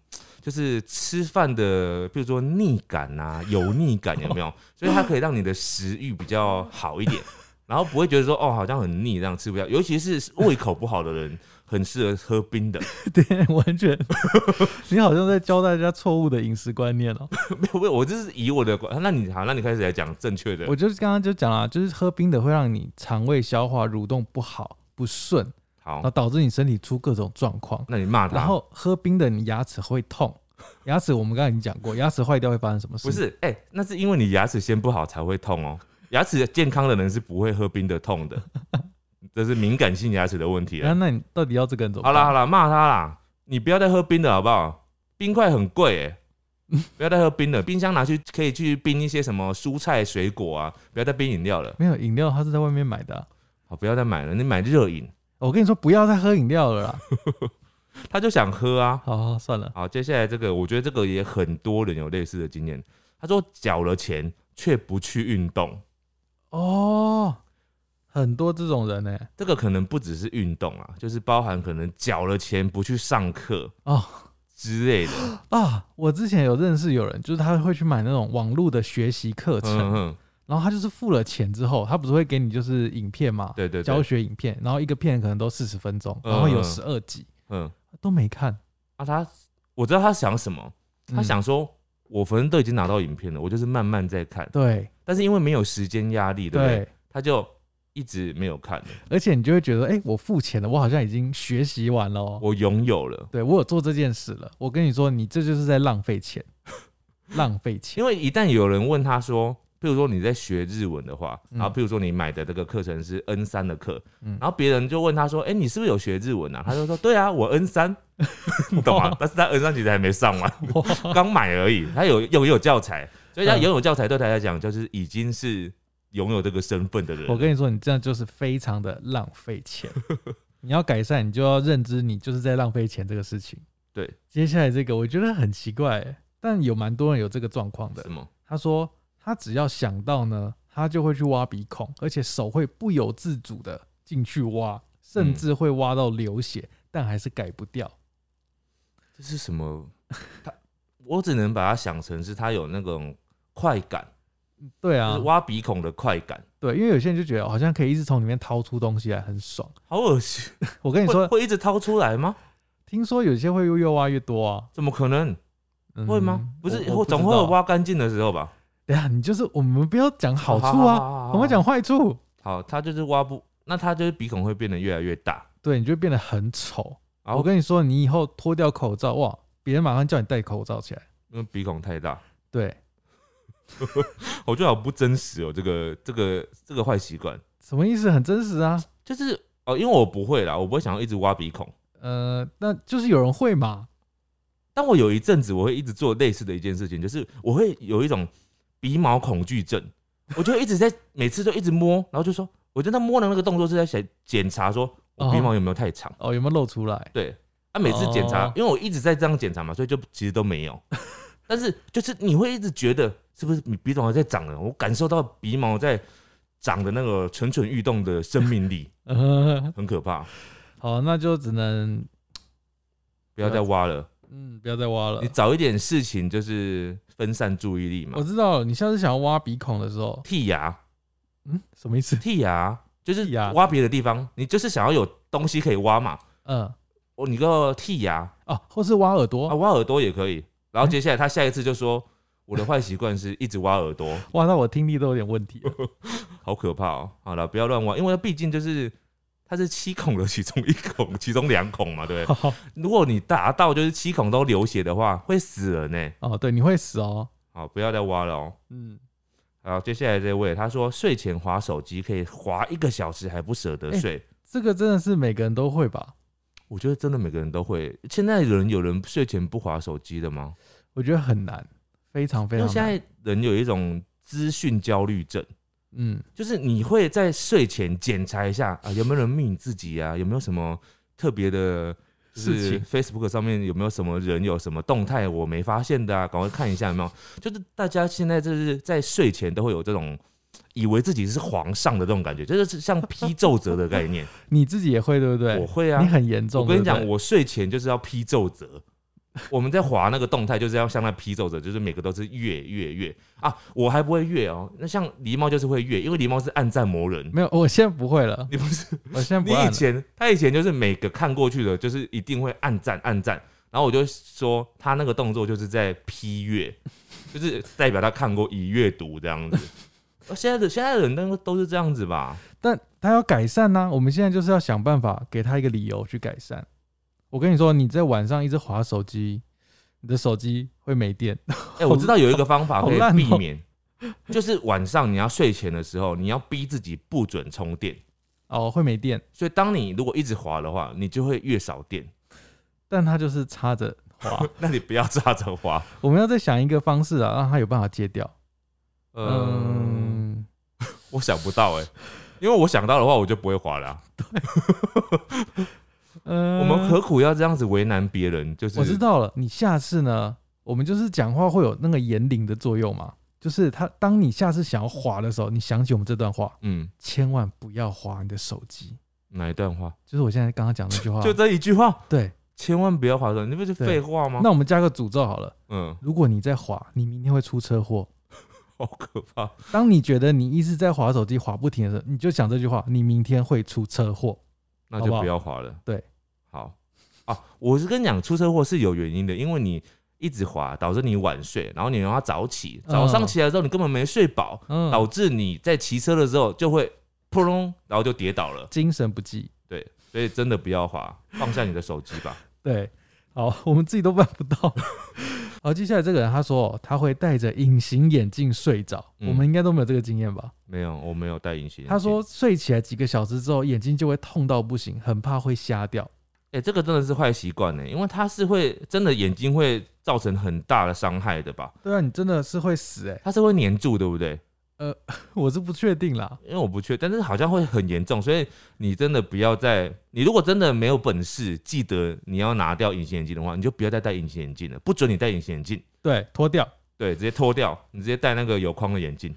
就是吃饭的，比如说腻感啊、油腻感 有没有？所以它可以让你的食欲比较好一点，然后不会觉得说哦好像很腻这样吃不掉。尤其是胃口不好的人，很适合喝冰的。对，完全，你好像在教大家错误的饮食观念哦。没有没有，我就是以我的观，那你好，那你开始来讲正确的。我就是刚刚就讲了，就是喝冰的会让你肠胃消化蠕动不好、不顺，好，导致你身体出各种状况。那你骂他。然后喝冰的，你牙齿会痛。牙齿我们刚才已经讲过，牙齿坏掉会发生什么事？不是，哎、那是因为你牙齿先不好才会痛哦。牙齿健康的人是不会喝冰的痛的，这是敏感性牙齿的问题然后了。那你到底要这个人怎么办？好啦好啦，骂他啦，你不要再喝冰的好不好？冰块很贵哎、不要再喝冰的，冰箱拿去可以去冰一些什么蔬菜水果啊，不要再冰饮料了。没有饮料，他是在外面买的啊、好，不要再买了，你买热饮，我跟你说，不要再喝饮料了啦。他就想喝啊。好好算了，好，接下来这个，我觉得这个也很多人有类似的经验。他说缴了钱却不去运动，哦，很多这种人呢、这个可能不只是运动啊，就是包含可能缴了钱不去上课哦之类的。啊，我之前有认识有人，就是他会去买那种网络的学习课程，然后他就是付了钱之后，他不是会给你就是影片嘛，对对教对，学影片，然后一个片可能都四十分钟，嗯然后有嗯十二集，嗯，都没看。啊，他我知道他想什么，他嗯想说，我反正都已经拿到影片了，我就是慢慢在看，对但是因为没有时间压力，对不对？对，他就一直没有看，而且你就会觉得，哎、我付钱了，我好像已经学习完了哦。我拥有了。对我有做这件事了。我跟你说，你这就是在浪费钱，浪费钱。因为一旦有人问他说，譬如说你在学日文的话，嗯然后譬如说你买的这个课程是 N 三的课，嗯然后别人就问他说，哎、你是不是有学日文啊？他就说，对啊，我 N 三，你懂吗？但是他 N 三其实还没上完，刚买而已。他有有有教材，所以他嗯拥有教材对他来讲就是已经是拥有这个身份的人。我跟你说，你这样就是非常的浪费钱。你要改善，你就要认知你就是在浪费钱这个事情。对，接下来这个我觉得很奇怪欸，但有蛮多人有这个状况的什。么？他说他只要想到呢，他就会去挖鼻孔，而且手会不由自主的进去挖，甚至会挖到流血，但还是改不掉。这是什么？他我只能把它想成是他有那种快感，对啊就是，挖鼻孔的快感，对，因为有些人就觉得好像可以一直从里面掏出东西来，很爽。好恶心。我跟你说，会会一直掏出来吗？听说有些会越挖越多啊，怎么可能？嗯会吗？不是，总会有挖干净的时候吧？等一下，你就是我们不要讲好处好好啊，好好好我们讲坏处。好，他就是挖不，那他就是鼻孔会变得越来越大。对，你就会变得很丑。啊我跟你说，你以后脱掉口罩，哇，别人马上叫你戴口罩起来。因为鼻孔太大，对，我觉得好不真实哦。这个这个这个坏习惯，什么意思？很真实啊。就是哦，因为我不会啦，我不会想要一直挖鼻孔。呃，那就是有人会嘛。但我有一阵子，我会一直做类似的一件事情，就是我会有一种鼻毛恐惧症，我就一直在每次都一直摸，然后就说，我觉得摸的那个动作是在想检查说我鼻毛有没有太长。哦，有没有露出来？对，啊，每次检查，哦因为我一直在这样检查嘛，所以就其实都没有。但是就是你会一直觉得是不是你鼻毛在长了？我感受到鼻毛在长的那个蠢蠢欲动的生命力，呃，很可怕。好，那就只能不要再挖了，嗯，不要再挖了你。找一点事情就是分散注意力嘛我。知道，你下次想要挖鼻孔的时候，剔牙，嗯，什么意思？剔牙就是挖别的地方，你就是想要有东西可以挖嘛。嗯，哦，你个剔牙哦，或是挖耳朵啊，朵，挖耳朵也可以。然后接下来他下一次就说，我的坏习惯是一直挖耳朵。挖到我听力都有点问题。好可怕哦！好了，不要乱挖，因为它毕竟就是它是七孔的其中一孔，其中两孔嘛，对不对？如果你达到就是七孔都流血的话，会死人呢。哦，对，你会死哦。好，不要再挖了哦。嗯，好，接下来这位他说睡前划手机可以划一个小时还不舍得睡，这个真的是每个人都会吧？我觉得真的每个人都会。现在人有人睡前不划手机的吗？我觉得很难，非常非常難。因为现在人有一种资讯焦虑症。嗯，就是你会在睡前检查一下啊，有没有人密你自己啊，有没有什么特别的就是事情 Facebook 上面有没有什么人有什么动态我没发现的啊，赶快看一下有没有。就是大家现在就是在睡前都会有这种以为自己是皇上的这种感觉，就是像批奏折的概念。你自己也会对不对？我会啊你，很严重。我跟你讲，我睡前就是要批奏折。我们在划那个动态，就是要像那批奏者，就是每个都是越越越啊！我还不会越哦，那像狸猫就是会越，因为狸猫是暗战魔人。没有，我现在不会了，你不是我现在不你以。前他以前就是每个看过去的，就是一定会暗战暗战，然后我就说他那个动作就是在批阅，就是代表他看过已阅读这样子。呃现在的现在的人都都是这样子吧？但他要改善呢、我们现在就是要想办法给他一个理由去改善。我跟你说，你在晚上一直划手机，你的手机会没电。哎、我知道有一个方法 可以避免，就是晚上你要睡前的时候，你要逼自己不准充电。哦，会没电，所以当你如果一直滑的话，你就会越少电。但他就是插着滑。那你不要插着滑。我们要再想一个方式啊，让它有办法戒掉。嗯，嗯，我想不到哎、因为我想到的话，我就不会滑了啊、呃我们何苦要这样子为难别人？就是我知，道了，你下次呢，我们就是讲话会有那个言灵的作用嘛，就是他当你下次想要滑的时候，你想起我们这段话，嗯，千万不要滑你的手机。哪一段话？就是我现在刚刚讲那句话，就这一句话，对。千万不要滑手，那不是废话吗？那我们加个诅咒好了，嗯，如果你在滑，你明天会出车祸。好可怕。当你觉得你一直在划手机划不停的时候，你就想这句话，你明天会出车祸。那就不要划了。对，好啊，我是跟你讲，出车祸是有原因的，因为你一直滑，导致你晚睡，然后你又要早起，嗯早上起来之后你根本没睡饱，嗯，导致你在骑车的时候就会扑通，然后就跌倒了。精神不济。对，所以真的不要滑，放下你的手机吧。对，好，我们自己都办不到。好，接下来这个人他说他会戴着隐形眼镜睡着，嗯我们应该都没有这个经验吧？没有，我没有戴隐形眼镜。他说睡起来几个小时之后，眼睛就会痛到不行，很怕会瞎掉。哎、这个真的是坏习惯呢，因为它是会真的眼睛会造成很大的伤害的吧？对啊，你真的是会死哎、它是会粘住，对不对？呃 我是不确定啦。因为我不确，但是好像会很严重，所以你真的不要再，你如果真的没有本事，记得你要拿掉隐形眼镜的话，你就不要再戴隐形眼镜了，不准你戴隐形眼镜，对，脱掉。对，直接脱掉，你直接戴那个有框的眼镜。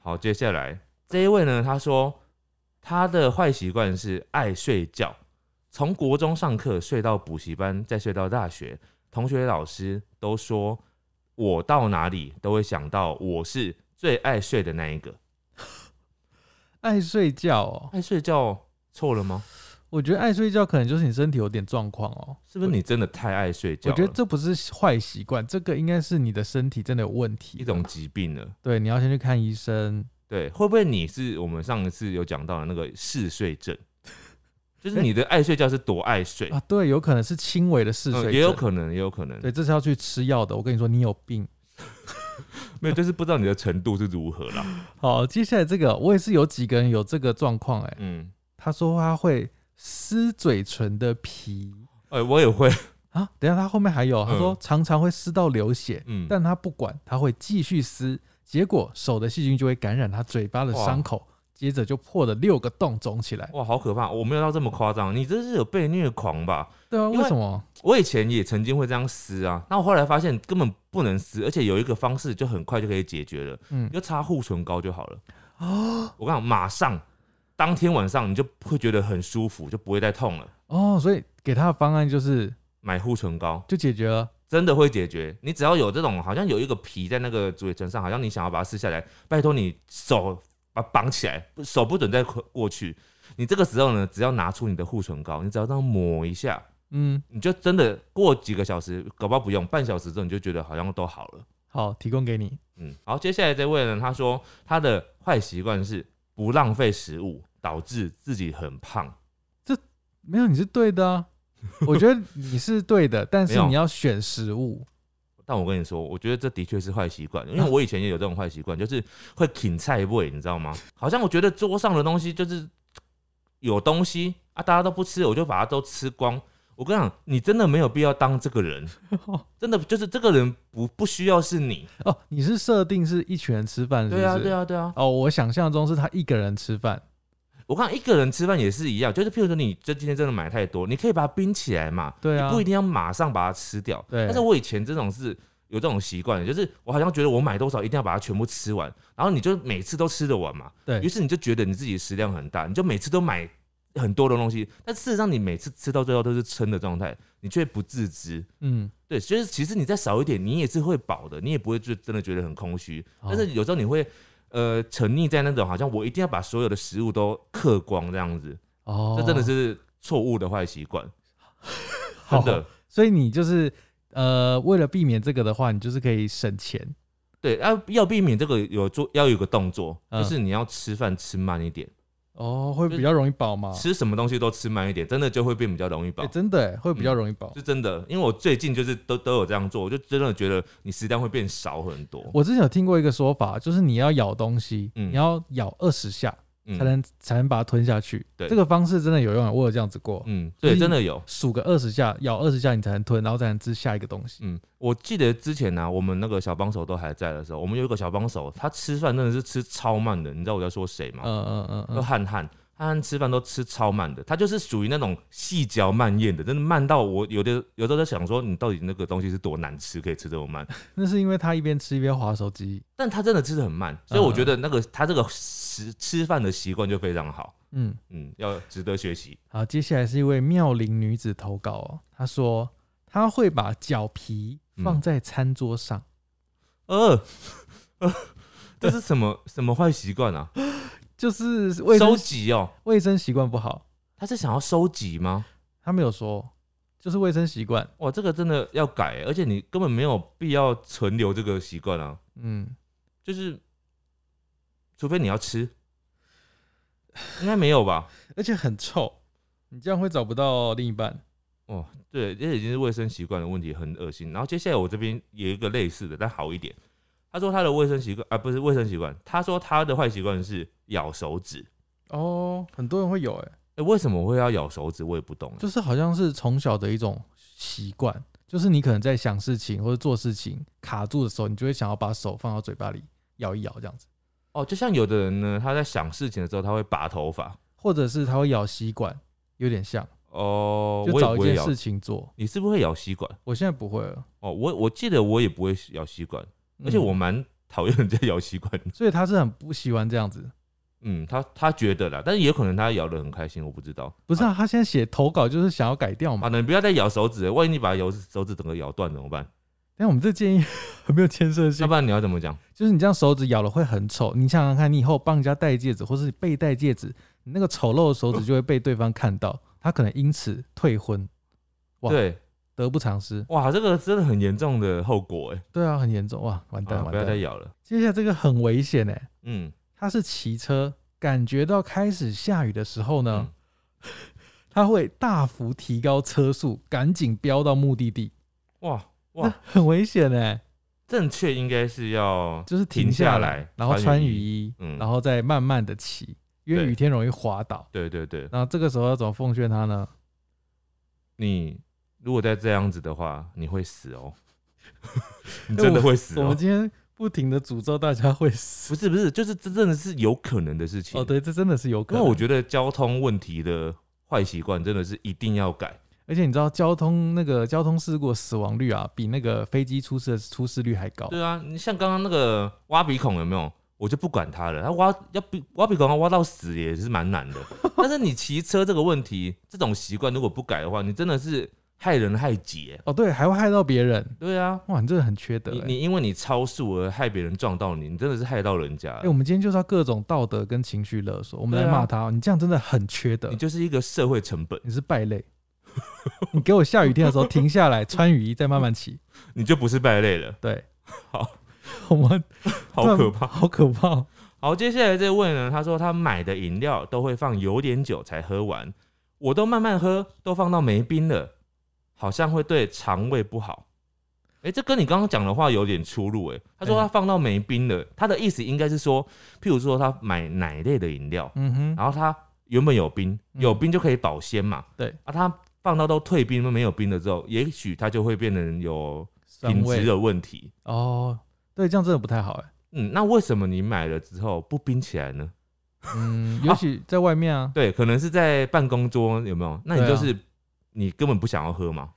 好，接下来这一位呢，他说他的坏习惯是爱睡觉，从国中上课睡到补习班，再睡到大学，同学老师都说我到哪里都会想到我是最爱睡的那一个。爱睡觉哦，爱睡觉错了吗？我觉得爱睡觉可能就是你身体有点状况哦。是不是你真的太爱睡觉？我觉得这不是坏习惯，这个应该是你的身体真的有问题，一种疾病了。对，你要先去看医生。对，会不会你是我们上一次有讲到的那个嗜睡症？就是你的爱睡觉是多爱睡，啊，对，有可能是轻微的嗜睡嗯，也有可能，也有可能，对，这是要去吃药的。我跟你说，你有病。没有，就是不知道你的程度是如何啦。好，接下来这个我也是有几个人有这个状况，哎，嗯，他说他会撕嘴唇的皮。哎、我也会，啊，等一下他后面还有，他说嗯。常常会撕到流血，嗯，但他不管，他会继续撕，结果手的细菌就会感染他嘴巴的伤口，接着就破了六个洞，肿起来。哇，好可怕！我没有到这么夸张，你这是有被虐狂吧？对啊，因为为什么？我以前也曾经会这样撕啊，那我后来发现根本不能撕，而且有一个方式就很快就可以解决了，嗯你，就擦护唇膏就好了。哦我讲，马上当天晚上你就会觉得很舒服，就不会再痛了。哦，所以给他的方案就是买护唇膏就解决了。真的会解决，你只要有这种好像有一个皮在那个嘴唇上，好像你想要把它撕下来，拜托你手绑起来，手不准再过去。你这个时候呢，只要拿出你的护唇膏，你只要这样抹一下，嗯，你就真的过几个小时，搞不好不用半小时之后，你就觉得好像都好了。好，提供给你。嗯，好，接下来这位呢，他说他的坏习惯是不浪费食物，导致自己很胖。这没有，你是对的啊。我觉得你是对的，但是你要选食物。但我跟你说，我觉得这的确是坏习惯，因为我以前也有这种坏习惯，就是会啃菜味，你知道吗？好像我觉得桌上的东西就是有东西啊，大家都不吃，我就把它都吃光。我跟你讲，你真的没有必要当这个人，真的就是这个人不不需要是你。哦，你是设定是一群人吃饭？对啊，对。啊，对啊。哦，我想象中是他一个人吃饭。我看一个人吃饭也是一样，就是譬如说你这今天真的买太多，你可以把它冰起来嘛，对啊你不一定要马上把它吃掉。对但是我以前这种是有这种习惯，就是我好像觉得我买多少一定要把它全部吃完，然后你就每次都吃得完嘛。对于，是你就觉得你自己食量很大，你就每次都买很多的东西，但事实上你每次吃到最后都是撑的状态，你却不自知。嗯，对，就是其实你再少一点，你也是会饱的，你也不会就真的觉得很空虚。哦但是有时候你会呃沉溺在那种好像我一定要把所有的食物都嗑光这样子，哦，这真的是错误的坏习惯，好 真的。所以你就是呃，为了避免这个的话，你就是可以省钱。对，要要避免这个有做要有个动作，嗯。就是你要吃饭吃慢一点，哦，会比较容易饱吗？吃什么东西都吃慢一点，真的就会变比较容易饱哎，。真的哎会比较容易饱。是真的，因为我最近就是都都有这样做，我就真的觉得你食量会变少很多。我之前有听过一个说法，就是你要咬东西，嗯你要咬二十下，嗯才能才能把它吞下去。对这个方式真的有用啊，我有这样子过，嗯，对，真的有。数个二十下，咬二十下你才能吞，然后才能吃下一个东西。嗯，我记得之前呢、我们那个小帮手都还在的时候，我们有一个小帮手，他吃饭真的是吃超慢的。你知道我在说谁吗？嗯嗯嗯就嗯，汉汉，汉汉吃饭都吃超慢的，他就是属于那种细嚼慢咽的，真的慢到我有的有时候在想说，你到底那个东西是多难吃，可以吃这么慢？那是因为他一边吃一边划手机。但他真的吃的很慢，所以我觉得那个他这个食吃饭的习惯就非常好，嗯，嗯，要值得学习。好，接下来是一位妙龄女子投稿哦，她说她会把脚皮放在餐桌上，呃，呃，这是什么什么坏习惯啊？就是卫收生集哦，卫生习惯不好。他是想要收集吗？她没有说，就是卫生习惯。哇，这个真的要改，而且你根本没有必要存留这个习惯啊，嗯，就是除非你要吃，应该没有吧？而且很臭，你这样会找不到另一半。哦，对，这已经是卫生习惯的问题，很恶心。然后接下来我这边有一个类似的，但好一点。他说他的卫生习惯啊，不是卫生习惯，他说他的坏习惯是咬手指。哦，很多人会有、欸，哎、为什么会要咬手指？我也不懂。就是好像是从小的一种习惯，就是你可能在想事情或者做事情卡住的时候，你就会想要把手放到嘴巴里咬一咬这样子，哦，就像有的人呢，他在想事情的时候，他会拔头发。或者是他会咬吸管，有点像，哦，就。找一件事情做。你是不是会咬吸管？我现在不会了，哦，我我记得我也不会咬吸管，而且嗯我蛮讨厌人家咬吸管的。所以他是很不喜欢这样子。嗯，他他觉得啦，但是也可能他咬得很开心，我不知道。不是啊，他现在写投稿就是想要改掉嘛啊，嘛。你不要再咬手指，万一你把咬手指整个咬断怎么办？但我们这建议 很没有建设性要不，然你要怎么讲？就是你这样手指咬了会很丑。你想想看，你以后帮人家戴戒指，或是被戴戒指，你那个丑陋的手指就会被对方看到，他可能因此退婚，哇对，得不偿失。哇，这个真的很严重的后果哎、对啊，很严重哇，完蛋啊，完不要再。咬了。接下来这个很危险哎，嗯，他是骑车，感觉到开始下雨的时候呢，嗯他会大幅提高车速，赶紧飙到目的地，哇那哇，很危险哎，正确应该是要就是停停下下来然后穿雨衣，嗯然后再慢慢的骑，因为雨天容易滑倒。对对对，然后这个时候要怎么奉劝他呢？你如果再这样子的话，你会死哦，你真的会死哦我们。今天不停的诅咒大家会死。不是不是，就是这真的是有可能的事情。哦，对，这真的是有可能。那我觉得交通问题的坏习惯真的是一定要改。而且你知道交通那个交通事故死亡率啊，比那个飞机出事的出事率还高。对啊，你像刚刚那个挖鼻孔有没有？我就不管他了，他挖要鼻挖鼻孔要挖到死也是蛮难的。但是你骑车这个问题，这种习惯如果不改的话，你真的是害人害己欸。哦，对，还会害到别人。对啊，哇，你真的很缺德、欸。你你因为你超速而害别人撞到你，你真的是害到人家哎、。我们今天就是要各种道德跟情绪勒索，我们来骂他哦、你这样真的很缺德你，就是一个社会成本，你是败类。你给我下雨天的时候停下来，穿雨衣再慢慢骑。你就不是败类了，对，好，我们好可怕。好可怕。哦。好，接下来这位呢，他说他买的饮料都会放有点久才喝完，我都慢慢喝，都放到没冰了，好像会对肠胃不好。哎、这跟你刚刚讲的话有点出入、诶，他说他放到没冰了，他的意思应该是说，譬如说他买奶类的饮料，嗯哼，然后他原本有冰，嗯。有冰就可以保鲜嘛，对，啊，他放到都退冰没有冰了之后，也许它就会变成有品质的问题。哦，对，这样真的不太好哎。嗯，那为什么你买了之后不冰起来呢？嗯，尤其在外面啊，对，可能是在办公桌有没有？那你就是、你根本不想要喝嘛，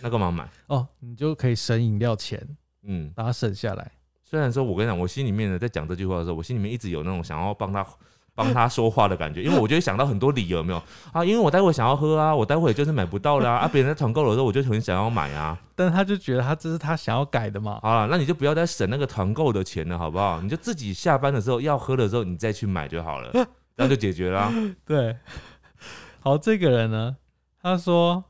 那干嘛买？哦，你就可以省饮料钱，嗯，把它省下来。虽然说我跟你讲，我心里面呢在讲这句话的时候，我心里面一直有那种想要帮他帮他说话的感觉，因为 我就会想到很多理由，有没有啊？因为我待会想要喝啊，我待会就是买不到啦 啊，别人在团购的时候，我就很想要买啊。但他就觉得他这是他想要改的嘛。好了，那你就不要再省那个团购的钱了，好不好？你就自己下班的时候要喝的时候，你再去买就好了，这样就解决了啊、对，好，这个人呢，他说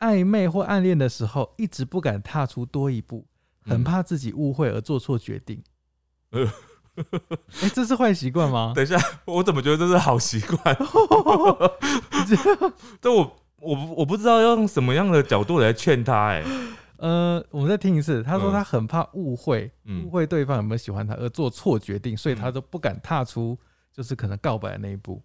暧昧或暗恋的时候，一直不敢踏出多一步，很嗯怕自己误会而做错决定。呃 哎、这是坏习惯吗？等一下，我怎么觉得这是好习惯？这我我不我不知道要用什么样的角度来劝他、哎，呃，我们再听一次。他说嗯他很怕误会，误嗯会对方有没有喜欢他而做错决定，所以他嗯都不敢踏出就是可能告白的那一步。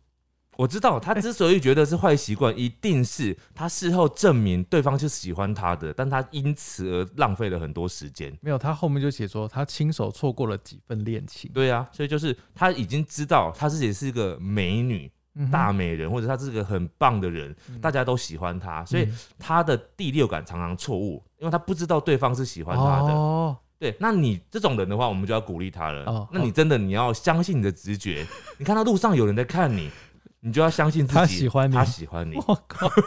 我知道他之所以觉得是坏习惯，一定是他事后证明对方是喜欢他的，但他因此而浪费了很多时间。没有，他后面就写说他亲手错过了几份恋情。对啊，所以就是他已经知道他自己是一个美女、嗯大美人，或者他是个很棒的人，大家都喜欢他，所以嗯他的第六感常常错误，因为他不知道对方是喜欢他的。哦，对，那你这种人的话，我们就要鼓励他了。哦那你真的你要相信你的直觉，你看到路上有人在看你，你就要相信自己，他喜欢你他喜欢你。我靠，就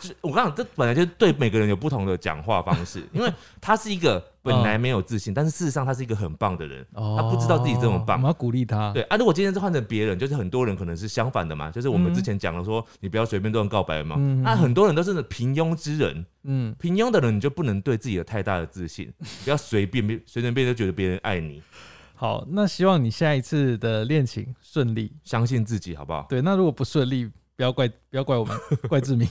是我刚讲，这本来就对每个人有不同的讲话方式，因为他是一个本来没有自信，但是事实上他是一个很棒的人。哦他不知道自己这么棒我们要鼓励他。对啊，如果今天是换成别人，就是很多人可能是相反的嘛，就是我们嗯之前讲了说，你不要随便乱告白嘛。嗯那很多人都是平庸之人，嗯，平庸的人你就不能对自己有太大的自信，不要随便随随便便就觉得别人爱你，好，那希望你下一次的恋情顺利。相信自己好不好？对，那如果不顺利，不要怪不要怪我们，怪志明。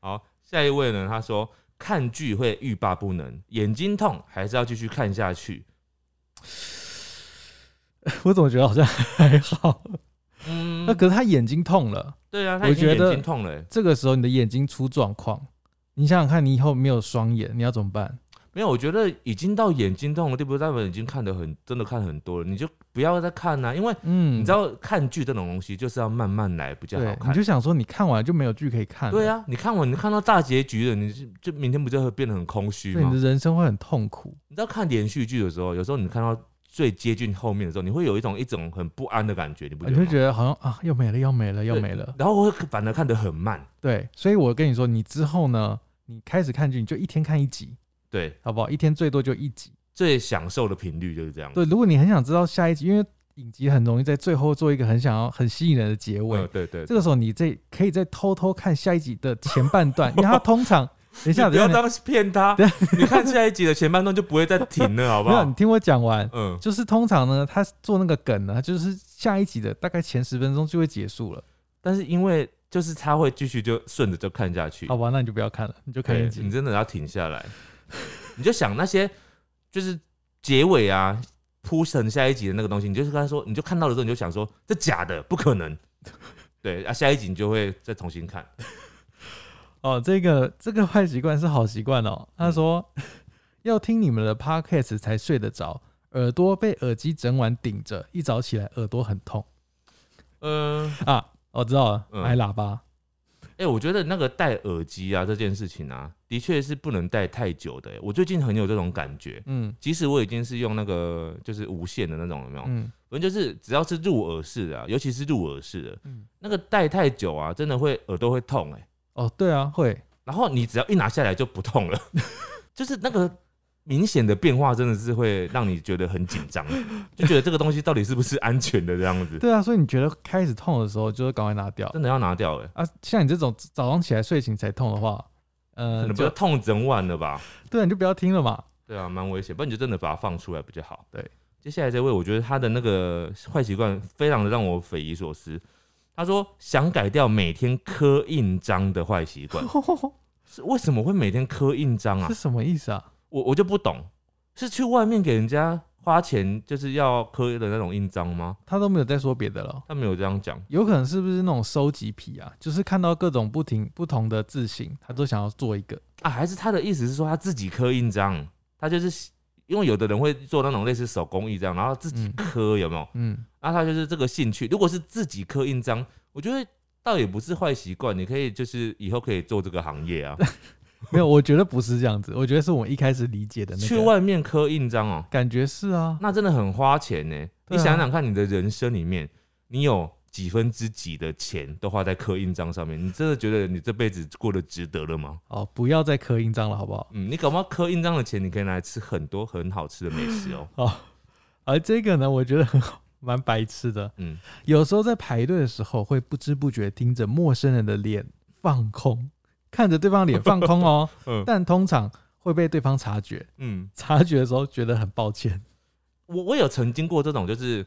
好，下一位呢，他说看剧会欲罢不能，眼睛痛还是要继续看下去。我怎么觉得好像还好？嗯那，可是他眼睛痛了，对啊，他眼我觉得睛痛了欸、这个时候你的眼睛出状况，你想想看，你以后没有双眼，你要怎么办？没有，我觉得已经到眼睛痛的地步，代表已经看得很真的看很多了，你就不要再看啦、因为嗯，你知道看剧这种东西就是要慢慢来比较好看，你就。想说你看完就没有剧可以看。对，啊，你看完你看到大结局了，你就就明天不就会变得很空虚吗，你的？人生会很痛苦。你知道看连续剧的时候，有时候你看到最接近后面的时候，你会有一种一种很不安的感觉，你不觉得吗？你会觉得好像啊，又没了，又没了，又对没了。然后会反而看得很慢。对，所以我跟你说，你之后呢，你开始看剧，你就一天看一集，对，好不好？一天最多就一集。最享受的频率就是这样。对，如果你很想知道下一集，因为影集很容易在最后做一个很想要、很吸引人的结尾，嗯，对对，这个时候你这可以再偷偷看下一集的前半段，因为它通常，等一下，不要当骗他。你看下一集的前半段就不会再停了，好不没有，好你？听我讲完。嗯，就是通常呢，他做那个梗呢，就是下一集的大概前十分钟就会结束了，但是因为就是他会继续就顺着就看下去，好吧？那你就不要看了，你就看一集你。真的要停下来，你就想那些就是结尾啊，铺成下一集的那个东西，你就是跟他说，你就看到的时候你就想说这假的，不可能。对啊，下一集你就会再重新看。哦，这个这个坏习惯是好习惯哦。他说、要听你们的 podcast 才睡得着，耳朵被耳机整晚顶着，一早起来耳朵很痛嗯、啊。我知道了，嗯买喇叭。哎、我觉得那个戴耳机啊这件事情啊，的确是不能戴太久的、欸。我最近很有这种感觉，嗯即使我已经是用那个就是无线的那种，有没有？嗯反正就是只要是入耳式的、啊，尤其是入耳式的，嗯。那个戴太久啊，真的会耳朵会痛哎、哦，对啊，会。然后你只要一拿下来就不痛了，就是那个明显的变化，真的是会让你觉得很紧张，就觉得这个东西到底是不是安全的这样子，对啊，所以你觉得开始痛的时候，就会赶快拿掉真的要拿掉哎、啊。像你这种早上起来睡醒才痛的话，可呃，能不要痛整晚了吧？对啊，你就不要听了嘛。对啊，蛮危险，不然你就真的把它放出来比较好。对，接下来这位，我觉得他的那个坏习惯非常的让我匪夷所思。他说想改掉每天刻印章的坏习惯，是为什么会每天刻印章啊是？什么意思啊？我我就不懂，是去外面给人家花钱就是要刻的那种印章吗？他都没有再说别的了。他没有这样讲。有可能是不是那种收集癖啊？就是看到各种不停不同的字形，他都想要做一个。啊，还是他的意思是说他自己刻印章，他就是因为有的人会做那种类似手工艺这样，然后自己嗯刻有没有？嗯，然后他就是这个兴趣。如果是自己刻印章，我觉得倒也不是坏习惯，你可以就是以后可以做这个行业啊，没有，我觉得不是这样子。我觉得是我们一开始理解的那个。去外面刻印章哦，感觉是啊，那真的很花钱呢。你想想看，你的人生里面，你有几分之几的钱都花在刻印章上面？你真的觉得你这辈子过得值得了吗？哦，不要再刻印章了，好不好？嗯，你搞不好刻印章的钱，你可以拿来吃很多很好吃的美食哦。哦，而这个呢，我觉得很好，蛮白痴的。嗯，有时候在排队的时候，会不知不觉盯着陌生人的脸放空，看着对方脸放空哦。嗯但通常会被对方察觉，嗯，察觉的时候觉得很抱歉。我我有曾经过这种，就是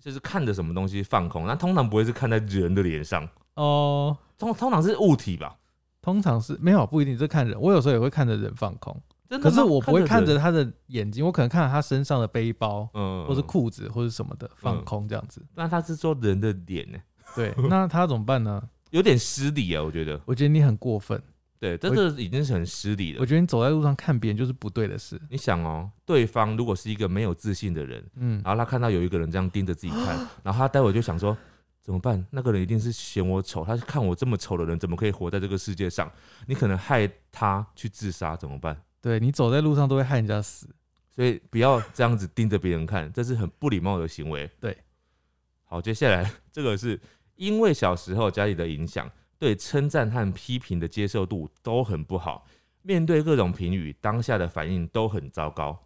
就是看着什么东西放空，那通常不会是看在人的脸上，哦，通通常是物体吧？通常是没有不一定，这看人。我有时候也会看着人放空。真的吗可是我不会看着人，他的眼睛，我可能看着他身上的背包，嗯，或是，裤子，或是什么的放嗯空这样子。那他是说人的脸呢，对，那他怎么办呢？有点失礼啊，我觉得，我觉得你很过分，对，这个已经是很失礼了。我觉得你走在路上看别人就是不对的事。你想哦，对方如果是一个没有自信的人，嗯，然后他看到有一个人这样盯着自己看，然后他待会就想说。怎么办？那个人一定是嫌我丑，他是看我这么丑的人，怎么可以活在这个世界上？你可能害他去自杀，怎么办？对你走在路上都会害人家死。所以不要这样子盯着别人看，这是很不礼貌的行为。对，好，接下来这个是因为小时候家里的影响，对称赞和批评的接受度都很不好，面对各种评语，当下的反应都很糟糕。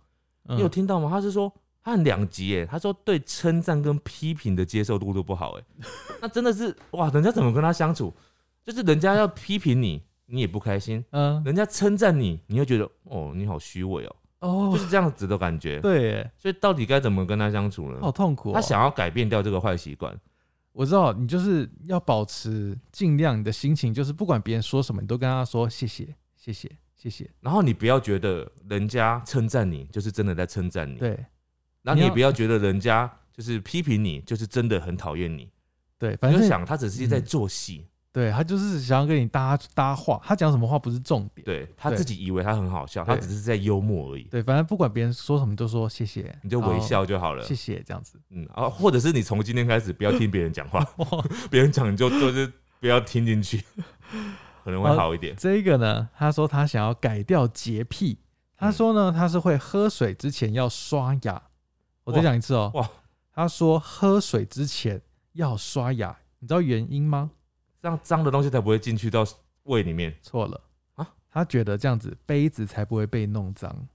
嗯你有听到吗？他是说他很两极耶，他说对称赞跟批评的接受度都不好哎，那真的是哇，人家怎么跟他相处？就是人家要批评你，你也不开心；嗯人家称赞你，你会觉得哦，你好虚伪哦，哦就，是这样子的感觉。对耶，所以到底该怎么跟他相处呢？好痛苦、哦。他想要改变掉这个坏习惯，我知道你就是要保持尽量你的心情，就是不管别人说什么，你都跟他说谢谢，谢谢，谢谢。然后你不要觉得人家称赞你就是真的在称赞你，对然后你也不要觉得人家就是批评你就是真的很讨厌你。对，反正想他只是在嗯做戏，对他就是想要跟你搭搭话，他讲什么话不是重点。对他自己以为他很好笑，他只是在幽默而已，对，反正不管别人说什么，都说谢谢，你就微笑就好了好，。谢谢这样子。嗯，啊，或者是你从今天开始不要听别人讲话，别人讲你就就是不要听进去，可能会好一点。这个呢，他说他想要改掉洁癖，他说呢，他是会喝水之前要刷牙。我再哇讲一次哦，哇，他说喝水之前要刷牙，你知道原因吗？这样脏的东西才不会进去到胃里面。错了啊，他觉得这样子杯子才不会被弄脏。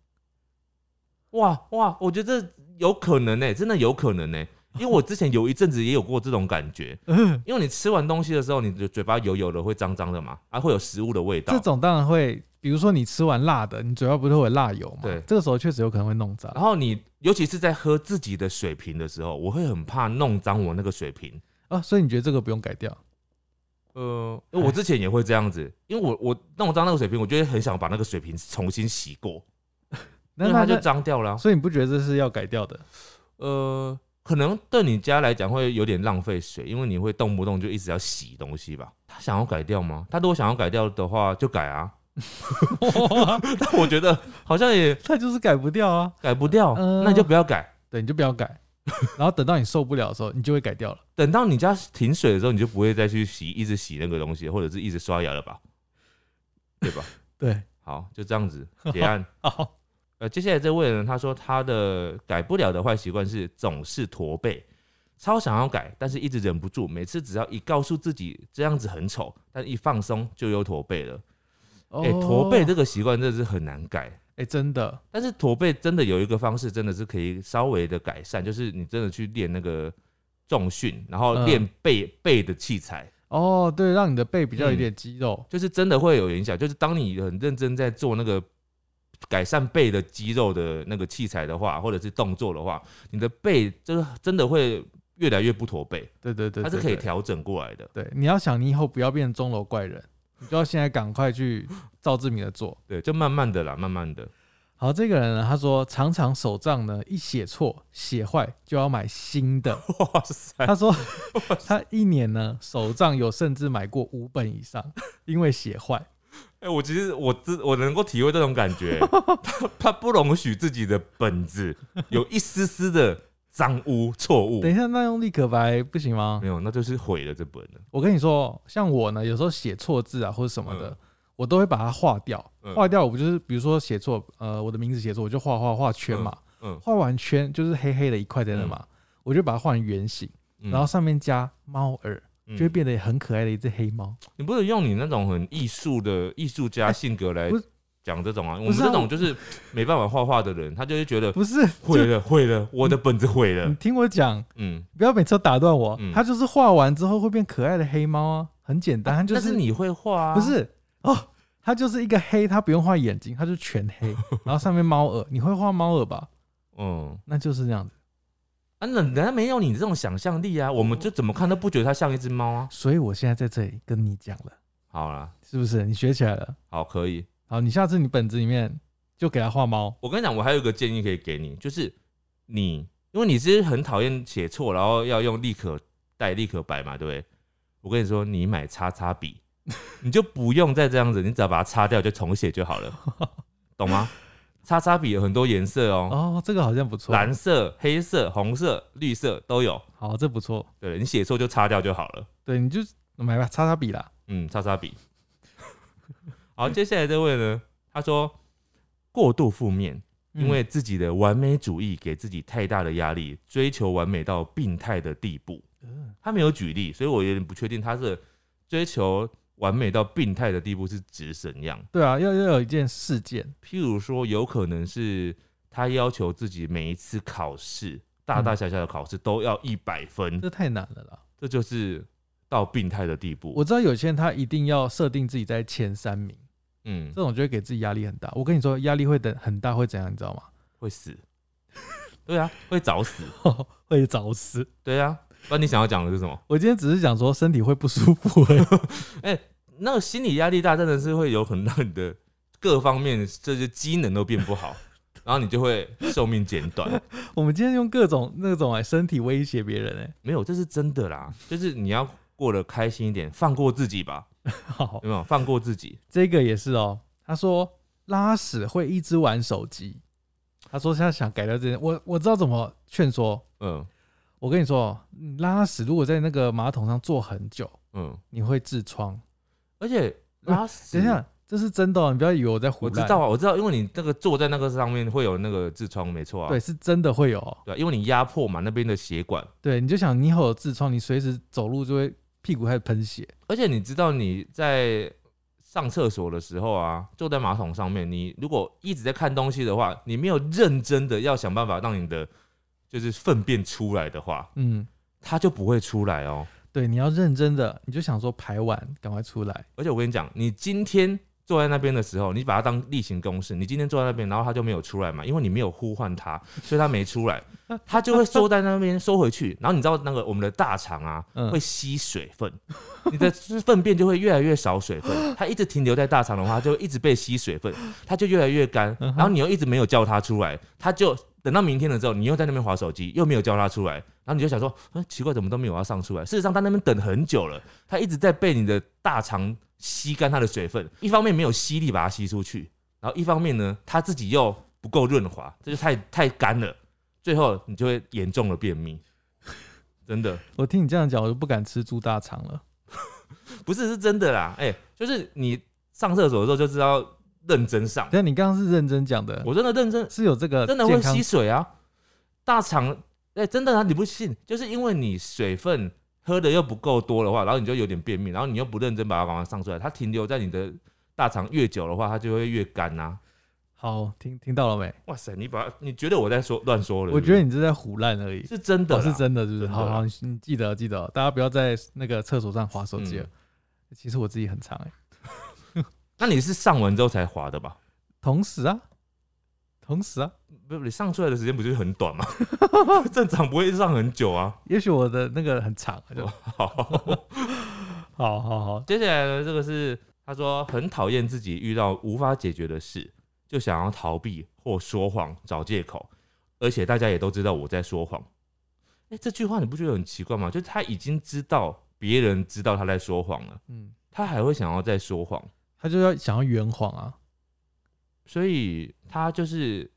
哇哇，我觉得有可能呢、真的有可能呢、因为我之前有一阵子也有过这种感觉，嗯，因为你吃完东西的时候，你的嘴巴油油的，会脏脏的嘛，啊，会有食物的味道这。种当然会，比如说你吃完辣的，你嘴巴不是会有辣油嘛？对这个时候确实有可能会弄脏然。后你尤其是在喝自己的水瓶的时候，我会很怕弄脏我那个水瓶。啊，所以你觉得这个不用改掉？呃，我之前也会这样子，因为我我弄脏那个水瓶，我就会很想把那个水瓶重新洗过，因那它就，脏掉了啊、所以你不觉得这是要改掉的？呃，可能对你家来讲会有点浪费水，因为你会动不动就一直要洗东西吧。他想要改掉吗？他如果想要改掉的话，就改啊。但我觉得好像也 他就是改不掉啊。改不掉，嗯那你就不要改。对，你就不要改，然后等到你受不了的时候，你就会改掉了。等到你家停水的时候，你就不会再去洗，一直洗那个东西，或者是一直刷牙了吧？对吧？对，好，就这样子 结案。好，呃，接下来这位呢，他说他的改不了的坏习惯是总是驼背，超想要改，但是一直忍不住。每次只要一告诉自己这样子很丑，但一放松就又驼背了。哦哎、驼背这个习惯真的是很难改。哎、真的，但是驼背真的有一个方式，真的是可以稍微的改善，就是你真的去练那个重训，然后嗯练背、背的器材，哦，对，让你的背比较有嗯点肌肉。就是真的会有影响。就是当你很认真在做那个改善背的肌肉的那个器材的话，或者是动作的话，你的背就是真的会越来越不驼背，对对对它是可以调整过来的。对，你要想你以后不要变钟楼怪人，你就要现在赶快去 照志明的做。对，就慢慢的啦，慢慢的。好，这个人呢，他说常常手账呢一写错写坏就要买新的。哇塞，他说他一年呢手账有甚至买过五本以上，因为写坏。哎、我其实我知我能够体会这种感觉，他他不容许自己的本子有一丝丝的脏污错误等，一下，那用立可白不行吗没？有，那就是毁了这本了。我跟你说，像我呢，有时候写错字啊或者什么的，嗯我都会把它划掉。嗯划掉，我不就是比如说写错，呃，我的名字写错，我就画画画圈嘛，嗯，画完圈就是黑黑的一块在那嘛，我就把它画成圆形，嗯然后上面加猫耳，嗯就会变得很可爱的一只黑猫。你不能用你那种很艺术的艺术家性格来讲这种啊。我们这种就是没办法画画的人，他就会觉得不是，就毁了毁了，我的本子毁了你。听我讲，嗯，不要每次都打断我。他就是画完之后会变可爱的黑猫啊，很简单，但是你会画啊？不是哦，他就是一个黑，他不用画眼睛，他就全黑，然后上面猫耳，你会画猫耳吧？嗯。那就是这样子。啊，那人家没有你这种想象力啊，我们就怎么看都不觉得它像一只猫啊。所以我现在在这里跟你讲了，好啦，是不是？你学起来了。好，可以。好，你下次你本子里面就给他画猫。我跟你讲，我还有一个建议可以给你，就是你因为你是很讨厌写错，然后要用立可带、立可白嘛，对不对？我跟你说，你买叉叉笔，你就不用再这样子，你只要把它擦掉就重写就好了，懂吗？叉叉笔有很多颜色哦，哦，这个好像不错。蓝色、黑色、红色、绿色都有。好，这不错。对你写错就擦掉就好了。对，你就买吧，擦擦笔啦。嗯，叉叉笔。好，接下来这位呢，他说过度负面，因为自己的完美主义给自己太大的压力，追求完美到病态的地步。嗯他没有举例，所以我有点不确定他是追求完美到病态的地步是指怎样。对啊，要要有一件事件。譬如说，有可能是他要求自己每一次考试，大大小小的考试都要一百分，这太难了啦。这就是到病态的地步。我知道有些人他一定要设定自己在前三名，嗯这，种就会给自己压力很大。我跟你说，压力会等很大，会怎样，你知道吗？会死。对啊，会早死。会早死。对啊，不然你想要讲的是什么？我今天只是讲说身体会不舒服而已。那个心理压力大，真的是会有很让你的各方面这些机能都变不好，然后你就会寿命减短。我们今天用各种那种哎身体威胁别人哎，没有，这是真的啦，就是你要过得开心一点，放过自己吧，好有，没有？放过自己。这个也是哦。他说拉屎会一直玩手机，他说他想改掉这件，我我知道怎么劝说。嗯我跟你说哦，你拉屎如果在那个马桶上坐很久，嗯，你会痔疮。而且拉屎，等一下，这是真的、哦，你不要以为我在胡乱。我知道啊，我知道，因为你那个坐在那个上面会有那个痔疮，没错啊。对，是真的会有哦。对啊，因为你压迫嘛那边的血管，对，你就想你以后有痔疮，你随时走路就会屁股开始喷血。而且你知道你在上厕所的时候啊，坐在马桶上面，你如果一直在看东西的话，你没有认真的要想办法让你的就是粪便出来的话，嗯，它就不会出来哦。对，你要认真的，你就想说排完赶快出来。而且我跟你讲，你今天坐在那边的时候，你把它当例行公事，你今天坐在那边，然后它就没有出来嘛，因为你没有呼唤它，所以它没出来，它就会缩在那边收回去。然后你知道那个我们的大肠啊，嗯会吸水分，你的粪便就会越来越少水分，它一直停留在大肠的话，它就一直被吸水分，它就越来越干。然后你又一直没有叫它出来，它就等到明天了之后，你又在那边划手机，又没有叫他出来，然后你就想说，嗯，奇怪，怎么都没有要上出来？事实上，他那边等很久了，他一直在被你的大肠吸干他的水分，一方面没有吸力把它吸出去，然后一方面呢，他自己又不够润滑，这就太太干了，最后你就会严重的便秘。真的 我听你这样讲，我就不敢吃猪大肠了。不是是真的啦，哎、就是你上厕所的时候就知道认真上，但你刚刚是认真讲的，我真的认真，是有这个真的会吸水啊，大肠，哎、真的啊，你不信，就是因为你水分喝的又不够多的话，然后你就有点便秘，然后你又不认真把它赶快上出来，它停留在你的大肠越久的话，它就会越干呐、好，听听到了没？哇塞，你把你觉得我在说乱说了我觉得你是在胡乱而已。是真的哦，是真的，是不是？好好，你你记得记得，大家不要在那个厕所上划手机了。嗯。其实我自己很长哎、那你是上完之后才滑的吧？同时啊，同时啊，不，你上出来的时间不就是很短吗？正常不会上很久啊。也许我的那个很长啊，就 好，好好好，接下来呢，这个是他说很讨厌自己遇到无法解决的事，就想要逃避或说谎找借口，而且大家也都知道我在说谎。哎、这句话你不觉得很奇怪吗？就是他已经知道别人知道他在说谎了，嗯，他还会想要再说谎，他就要想要圆谎啊，所以他就是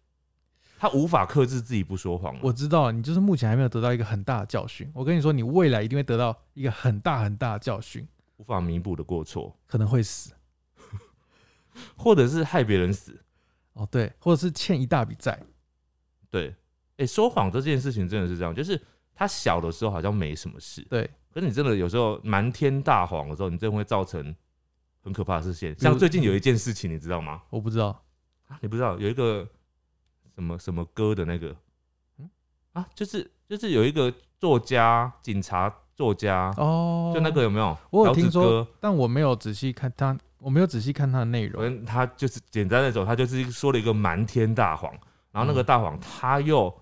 他无法克制自己不说谎。我知道你就是目前还没有得到一个很大的教训。我跟你说，你未来一定会得到一个很大很大的教训，无法弥补的过错，可能会死 或者是害别人死。哦，对，或者是欠一大笔债，对，哎、说谎这件事情真的是这样，就是他小的时候好像没什么事，对，可是你真的有时候瞒天大谎的时候，你真的会造成很可怕的事情。像最近有一件事情，你知道吗？我不知道，啊你不知道有一个什么什么歌的那个，嗯啊，就是就是有一个作家，警察作家，哦，就那个有没有？我有听说，但我没有仔细看他，我没有仔细看他的内容。他就是简单的说，他就是说了一个瞒天大谎，然后那个嗯大谎他又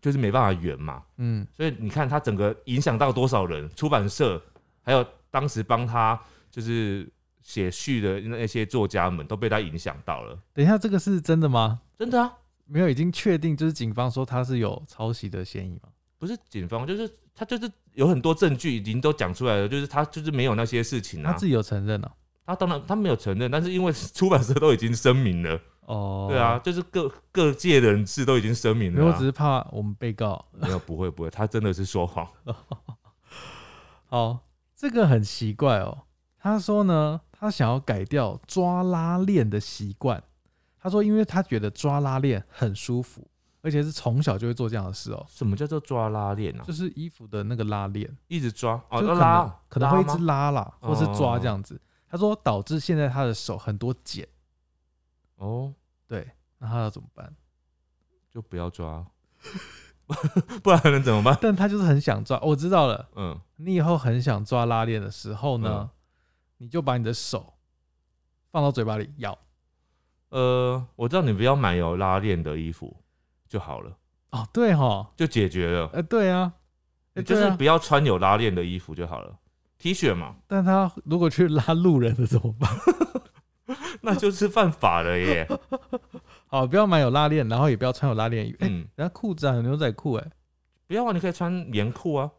就是没办法圆嘛，嗯，所以你看他整个影响到多少人，出版社还有当时帮他就是写序的那些作家们都被他影响到了。等一下，这个是真的吗？真的啊，没有，已经确定，就是警方说他是有抄袭的嫌疑吗？不是警方，就是他就是有很多证据已经都讲出来了，就是他就是没有那些事情啊。他自己有承认了、他当然他没有承认，但是因为 出版社都已经声明了，哦，对啊，，就是各各界人士都已经声明，了啊、我只是怕我们被告。没有不会不会，他真的是说谎。好，这个很奇怪哦。他说呢，他想要改掉抓拉链的习惯。他说，因为他觉得抓拉链很舒服，而且是从小就会做这样的事哦，什么叫做抓拉链啊？就是衣服的那个拉链，一直抓哦，就拉可能会一直拉啦，或是抓哦这样子。他说导致现在他的手很多茧，哦，对，那他要怎么办？就不要抓，不然能怎么办？但他就是很想抓。我知道了，嗯，你以后很想抓拉链的时候呢，你就把你的手放到嘴巴里咬。呃，我知道你不要买有拉链的衣服就好了，哦，对哈，就解决了。呃，对啊，就是不要穿有拉链的衣服就好了，T 恤嘛，但他如果去拉路人的怎么办？那就是犯法了耶。好，不要买有拉链，然后也不要穿有拉链的衣服。哎、嗯，人家裤子啊，有牛仔裤，哎，不要啊，你可以穿棉裤啊、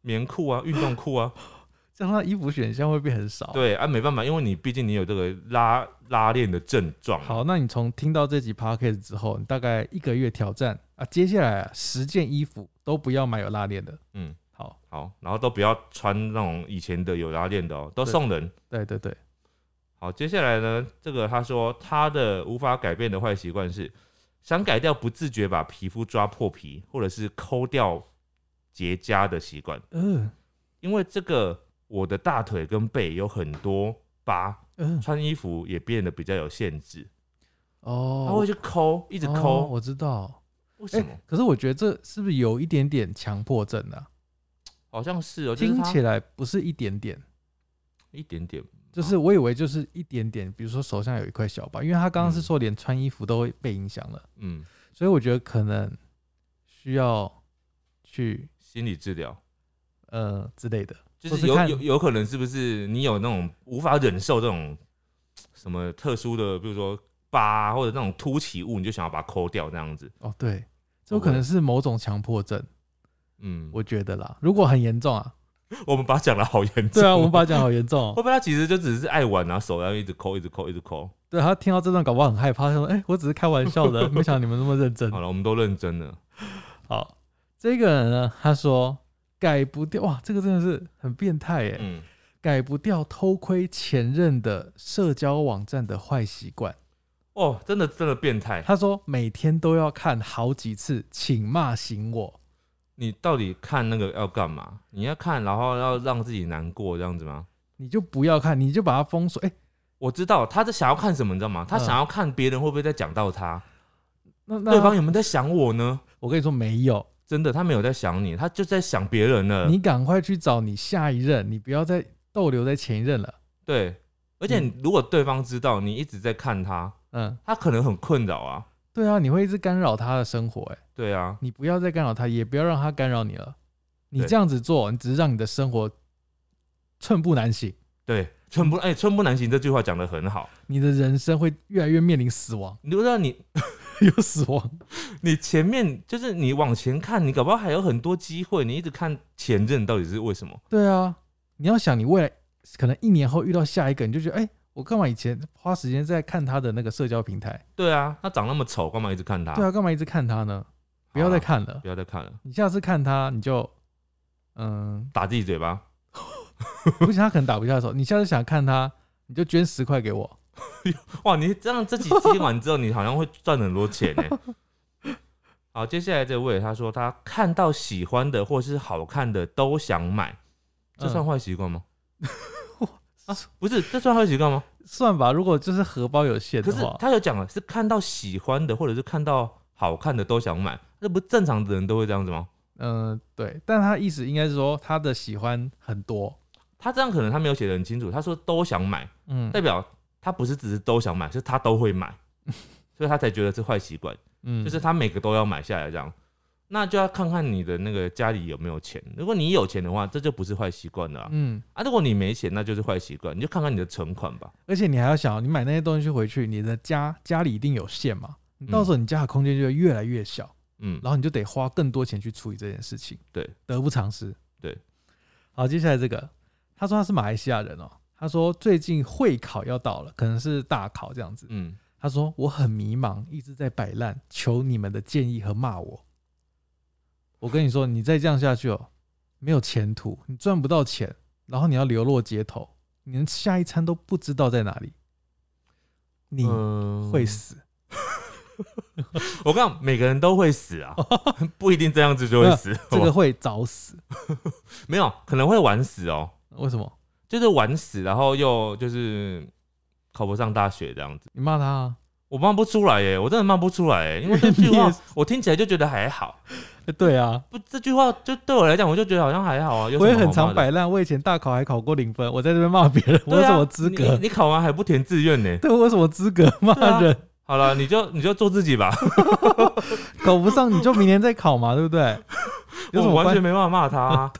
棉裤啊、运动裤啊。这样他衣服选项会变很少。，对啊，没办法，因为你毕竟你有这个拉拉链的症状。好，那你从听到这集 podcast 之后，你大概一个月挑战啊，接下来啊十件衣服都不要买有拉链的。嗯，好，好，然后都不要穿那种以前的有拉链的哦，都送人。对对对，好，接下来呢，这个他说他的无法改变的坏习惯是想改掉不自觉把皮肤抓破皮或者是抠掉结痂的习惯，嗯因为这个我的大腿跟背有很多疤，嗯，穿衣服也变得比较有限制，哦，他会去抠，一直哦抠，我知道。哎、为什么？可是我觉得这是不是有一点点强迫症啊？好像是哦，就是听起来不是一点点，一点点，就是我以为就是一点点，比如说手上有一块小疤，因为他刚刚是嗯。说连穿衣服都会被影响了，嗯，所以我觉得可能需要去心理治疗。呃之类的，就是有有有可能是不是你有那种无法忍受这种 什么特殊的，比如说疤啊或者那种凸起物，你就想要把它抠掉这样子。哦，对，这有可能是某种强迫症，嗯，我我觉得啦。如果很严重啊，我们把它讲的好严重。对啊，我们把它讲好严重哦。会不会他其实就只是爱玩啊，手然后一直抠，一直抠，一直抠。对他听到这段搞不好很害怕，他说：“哎、我只是开玩笑的，没想到你们那么认真。好了，我们都认真了。”好，这个人呢，他说改不掉，哇，这个真的是很变态哎，嗯，改不掉偷窥前任的社交网站的坏习惯。哦，真的真的变态。他说每天都要看好几次，请骂醒我。你到底看那个要干嘛？你要看，然后要让自己难过这样子吗？你就不要看，你就把它封锁。哎、我知道他在想要看什么，你知道吗？他嗯想要看别人会不会在讲到他，那那对方有没有在想我呢？我跟你说没有，真的，他没有在想你，他就在想别人了。你赶快去找你下一任，你不要再逗留在前一任了。对，而且嗯如果对方知道你一直在看他，嗯，他可能很困扰啊。对啊，你会一直干扰他的生活、哎，对啊，你不要再干扰他，也不要让他干扰你了。你这样子做，你只是让你的生活寸步难行，对，寸步哎，寸步难行这句话讲的很好。你的人生会越来越面临死亡，你不知道你有死亡。你前面就是你往前看，你搞不好还有很多机会。你一直看前任，到底是为什么？对啊，你要想你未来可能一年后遇到下一个，你就觉得，哎、我干嘛以前花时间在看他的那个社交平台？对啊，他长那么丑，干嘛一直看他？对啊，干嘛一直看他呢？不要再看了，不要再看了，你下次看他，你就，嗯，打自己嘴巴。不行，他可能打不下手。你下次想看他，你就捐十块给我。哇，你这样这集听完之后，你好像会赚很多钱呢。好，接下来这位他说他看到喜欢的或是好看的都想买，这算嗯坏习惯吗？啊，不是，这算坏习惯吗？算吧，如果就是荷包有限可是的话，他有讲了，是看到喜欢的或者是看到好看的都想买，这不正常的人都会这样子吗？嗯、对，但他意思应该是说他的喜欢很多，他这样可能他没有写的很清楚，他说都想买，嗯代表他不是只是都想买，是他都会买，所以他才觉得是坏习惯，嗯，就是他每个都要买下来这样。那就要看看你的那个家里有没有钱。如果你有钱的话，这就不是坏习惯了啊。嗯，啊，如果你没钱，那就是坏习惯。你就看看你的存款吧。而且你还要想，你买那些东西回去，你的家家里一定有限嘛，你到时候你家的空间就会越来越小，嗯，然后你就得花更多钱去处理这件事情。对，得不偿失。对，好，接下来这个，他说他是马来西亚人哦，他说最近会考要到了，可能是大考这样子。嗯，他说我很迷茫，一直在摆烂，求你们的建议和骂我。我跟你说，你再这样下去哦，没有前途，你赚不到钱，然后你要流落街头，你连下一餐都不知道在哪里，你嗯会死。我告诉每个人都会死啊，不一定这样子就会死。这个会早死，没有可能会晚死哦，为什么？就是玩死，然后又就是考不上大学这样子。你骂他啊？我骂不出来耶，我真的骂不出来耶，因为这 句话我听起来就觉得还好。欸 对啊，不，这句话就对我来讲，我就觉得好像还好啊。我也很常摆烂，我以前大考还考过零分，我在这边骂别人，我有什么资格？你你考完还不填志愿呢？对，我有什么资格骂人？好了，你就你就做自己吧，考不上你就明年再考嘛，对不对？我完全？没办法骂他啊，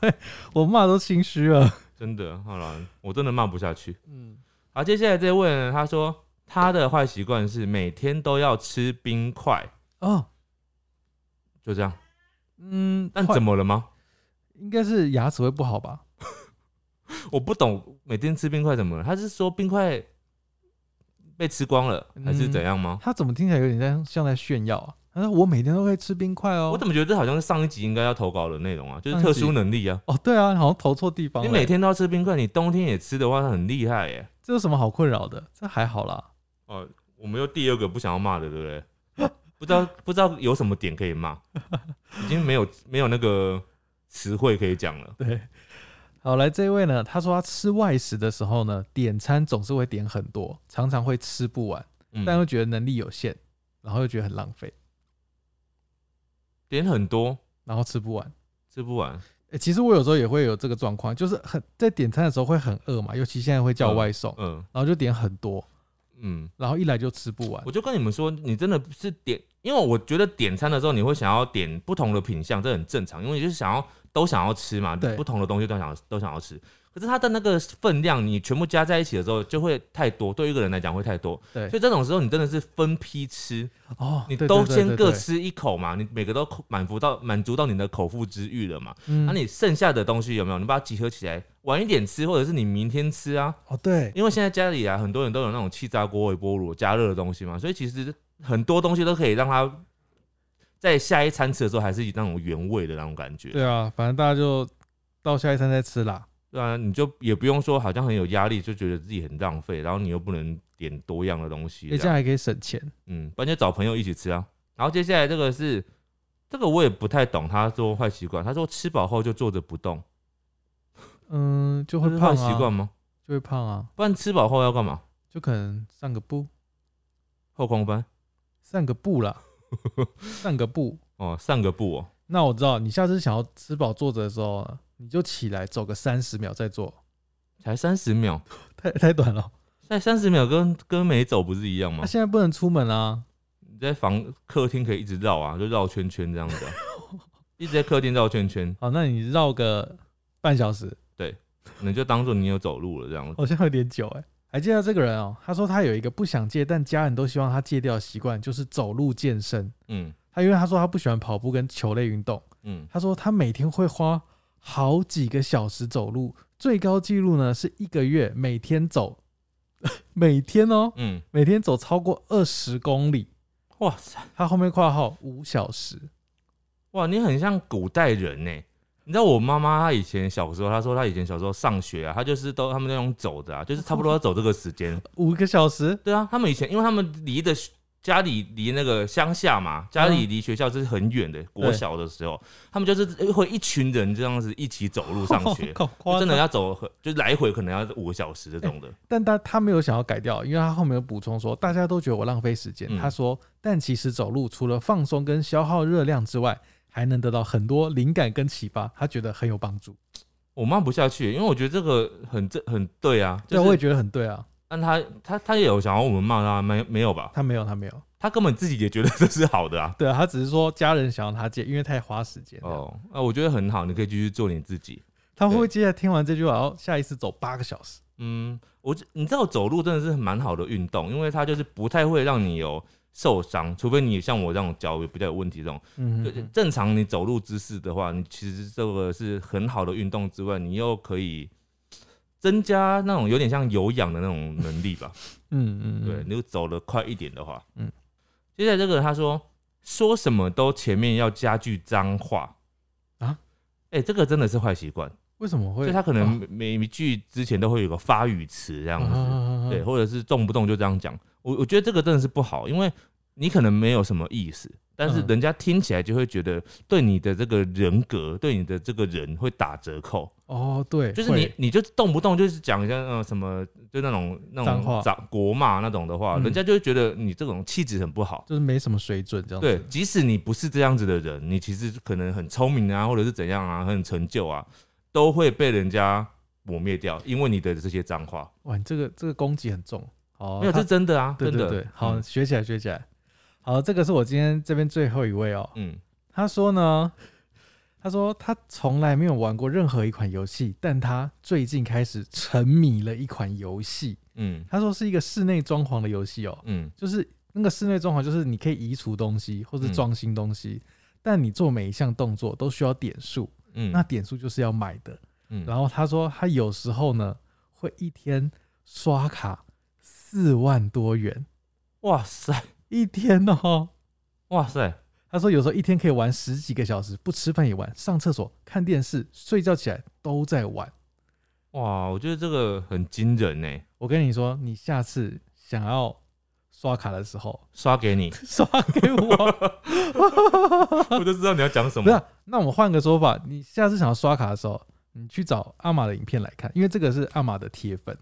我骂都心虚了。真的。好了，我真的骂不下去。嗯，好，接下来这位呢，他说他的坏习惯是每天都要吃冰块，哦，就这样。嗯，但快怎么了吗？应该是牙齿会不好吧？我不懂每天吃冰块怎么了？他是说冰块被吃光了，还是怎样吗？他怎么听起来有点像像在炫耀啊？他说我每天都会吃冰块哦。我怎么觉得这好像是上一集应该要投稿的内容啊？就是特殊能力啊！哦，对啊，好像投错地方。你每天都要吃冰块，你冬天也吃的话，那很厉害耶。这有什么好困扰的？这还好啦。哦，我们又第二个不想要骂的，对不对？不知道不知道有什么点可以骂，已经没有没有那个词汇可以讲了。对，好来这一位呢，他说他吃外食的时候呢，点餐总是会点很多，常常会吃不完，嗯，但又觉得能力有限，然后又觉得很浪费，点很多然后吃不完。吃不完，欸其实我有时候也会有这个状况，就是很在点餐的时候会很饿嘛，尤其现在会叫外送，嗯然后就点很多，嗯，然后一来就吃不完我。就跟你们说，你真的是点，因为我觉得点餐的时候你会想要点不同的品相，这很正常，因为你就是想要都想要吃嘛，对不同的东西都想都想要吃。可是它的那个分量，你全部加在一起的时候，就会太多，对一个人来讲会太多。对所以这种时候，你真的是分批吃，哦，你都先各。吃一口嘛，你每个都口满足到满足到你的口腹之欲了嘛。嗯那、你剩下的东西有没有？你把它集合起来，晚一点吃，或者是你明天吃啊。哦，对，因为现在家里啊，很多人都有那种气炸锅、微波炉加热的东西嘛，所以其实很多东西都可以让它在下一餐吃的时候还是以那种原味的那种感觉。对啊，反正大家就到下一餐再吃啦。对啊，你就也不用说好像很有压力，就觉得自己很浪费，然后你又不能点多样的东西哎，这样还可以省钱。嗯，不然就找朋友一起吃啊。然后接下来这个是这个我也不太懂，他说坏习惯，他说吃饱后就坐着不动，嗯，就会胖习惯吗？就会胖啊，不然吃饱后要干嘛？就可能散个步，后空翻散个步啦，散个步。哦，散个步哦。那我知道，你下次想要吃饱坐着的时候呢，你就起来走个三十秒再做，才三十秒，太太短了。在三十秒跟跟没走不是一样吗他、？现在不能出门啊，你在房客厅可以一直绕啊，就绕圈圈这样子、啊，一直在客厅绕圈圈，好，那你绕个半小时，对你就当做你有走路了这样子。好像有点久哎、还记得这个人哦，他说他有一个不想戒，但家人都希望他戒掉的习惯，就是走路健身。嗯他因为他说他不喜欢跑步跟球类运动，嗯，他说他每天会花好几个小时走路，最高纪录呢是一个月每天走，每天哦，嗯，每天走超过二十公里。哇塞，他后面括号五小时，哇，你很像古代人呢。你知道我妈妈她以前小时候，她说她以前小时候上学啊，她就是都他们那种走的啊，就是差不多要走这个时间。五个小时，对啊，他们以前因为他们离的家里离那个乡下嘛，家里离学校是很远的。国小的时候，他们就是会一群人这样子一起走路上学，真的要走很就来回可能要五个小时这种的。但他他没有想要改掉，因为他后面有补充说，大家都觉得我浪费时间。嗯他说，但其实走路除了放松跟消耗热量之外，还能得到很多灵感跟启发，他觉得很有帮助。我骂不下去，因为我觉得这个很正很对啊。对，就是我也觉得很对啊。但他他他也有想要我们骂他，没没有吧？他没有，他没有，他根本自己也觉得这是好的啊。对啊，他只是说家人想要他戒，因为太花时间。哦，哦，那我觉得很好，你可以继续做你自己。他会不会接下来听完这句话，然后下一次走八个小时？嗯，我觉你知道走路真的是蛮好的运动，因为它就是不太会让你有受伤，除非你像我这种脚比较有问题这种。嗯就正常你走路姿势的话，你其实这个是很好的运动之外，你又可以增加那种有点像有氧的那种能力吧。嗯嗯，对，你就走得快一点的话，嗯嗯。接下来这个他说说什么都前面要加句脏话啊，哎、这个真的是坏习惯，为什么会？就他可能每每一句之前都会有个发语词这样子。啊对，，或者是动不动就这样讲，我我觉得这个真的是不好，因为你可能没有什么意思，但是嗯人家听起来就会觉得对你的这个人格，对你的这个人会打折扣，哦，对，就是你你就动不动就是讲一下呃什么，就那种那脏话种脏国骂那种的话，嗯人家就会觉得你这种气质很不好。就是没什么水准这样子。对，即使你不是这样子的人，你其实可能很聪明啊，或者是怎样啊，很成就啊，都会被人家抹灭掉，因为你的这些脏话。哇，你这个这个攻击很重。哦，没有，他这真的啊，真的。对对对，好，嗯学起来学起来。好，这个是我今天这边最后一位哦。嗯他说呢，他说他从来没有玩过任何一款游戏，但他最近开始沉迷了一款游戏。嗯他说是一个室内装潢的游戏哦，嗯就是那个室内装潢，就是你可以移除东西或是嗯装新东西，但你做每一项动作都需要点数，嗯，那点数就是要买的。嗯然后他说他有时候呢会一天刷卡四万多元，哇塞一天哦。哇塞，他说有时候一天可以玩十几个小时，不吃饭也玩，上厕所、看电视、睡觉起来都在玩。哇，我觉得这个很惊人呢，我跟你说，你下次想要刷卡的时候，刷给你，刷给我。我就知道你要讲什不是么。啊，那我们换个说法，你下次想要刷卡的时候，你去找阿玛的影片来看，因为这个是阿玛的铁粉。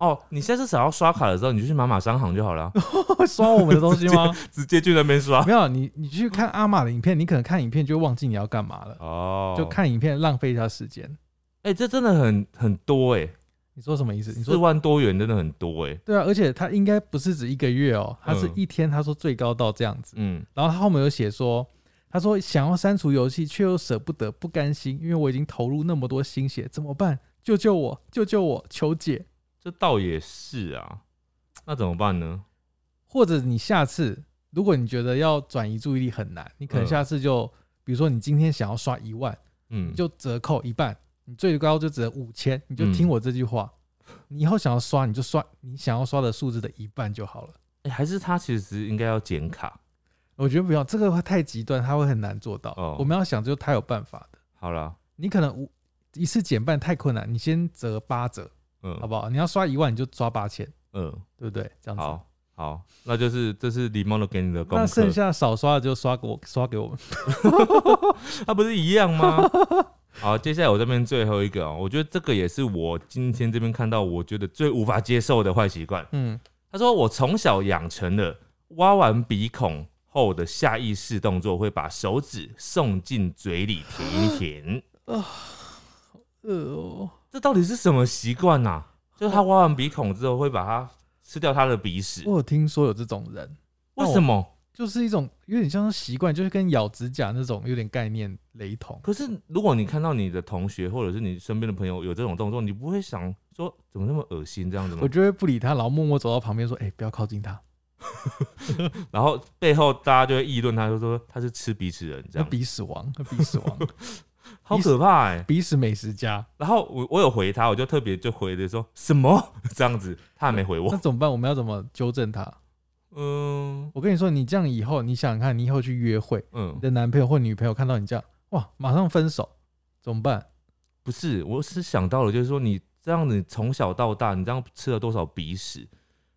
哦，你下次想要刷卡的时候，你就去马马商行就好了，会 刷我们的东西吗？直接去那边刷。没有，你你去看阿玛的影片，你可能看影片就会忘记你要干嘛了，哦，就，看影片浪费一下时间。哎，这真的很很多哎，你说什么意思？你说四万多元真的很多哎。对啊，而且他应该不是指一个月哦，他是嗯一天，他说最高到这样子。嗯然后他后面有写说，他说想要删除游戏，却又舍不得，不甘心，因为我已经投入那么多心血，怎么办？救救我！救救我！求解！这倒也是啊，那怎么办呢？或者你下次，如果你觉得要转移注意力很难，你可能嗯下次就，比如说你今天想要刷一万，嗯，就折扣一半，你最高就只能五千，你就嗯听我这句话。你以后想要刷，你就刷你想要刷的数字的一半就好了。哎，还是他其实应该要减卡。我觉得不要，这个话太极端，他会很难做到。哦我们要想，就他有办法的。好了，你可能五一次减半太困难，你先折八折，嗯，好不好？你要刷一万，你就刷八千，嗯，对不对？这样子。好好，那就是这是李梦的给你的功课。那剩下少刷的就刷给我，刷给我们。它不是一样吗？好，接下来我这边最后一个哦，我觉得这个也是我今天这边看到我觉得最无法接受的坏习惯。嗯，他说我从小养成了挖完鼻孔后的下意识动作，会把手指送进嘴里舔一舔。啊呃哦，这到底是什么习惯呐？就是他挖完鼻孔之后，会把它吃掉他的鼻屎。我有听说有这种人，为什么？就是一种有点像是习惯，就是跟咬指甲那种有点概念雷同。可是如果你看到你的同学或者是你身边的朋友有这种动作，你不会想说怎么那么恶心这样子吗我？就会不理他，然后默默走到旁边说：“哎、不要靠近他，然后背后大家就会议论他，就说他是吃鼻屎人这那样，鼻屎王，那鼻屎王，好可怕哎、鼻屎美食家。然后我我有回他，我就特别就回的说什么 这样子，他还没回我。那怎么办？我们要怎么纠正他？嗯我跟你说，你这样以后，你想想看，你以后去约会，嗯你嗯，的男朋友或女朋友看到你这样，哇，马上分手，怎么办？不是，我是想到了，就是说你这样子从小到大，你这样吃了多少鼻屎，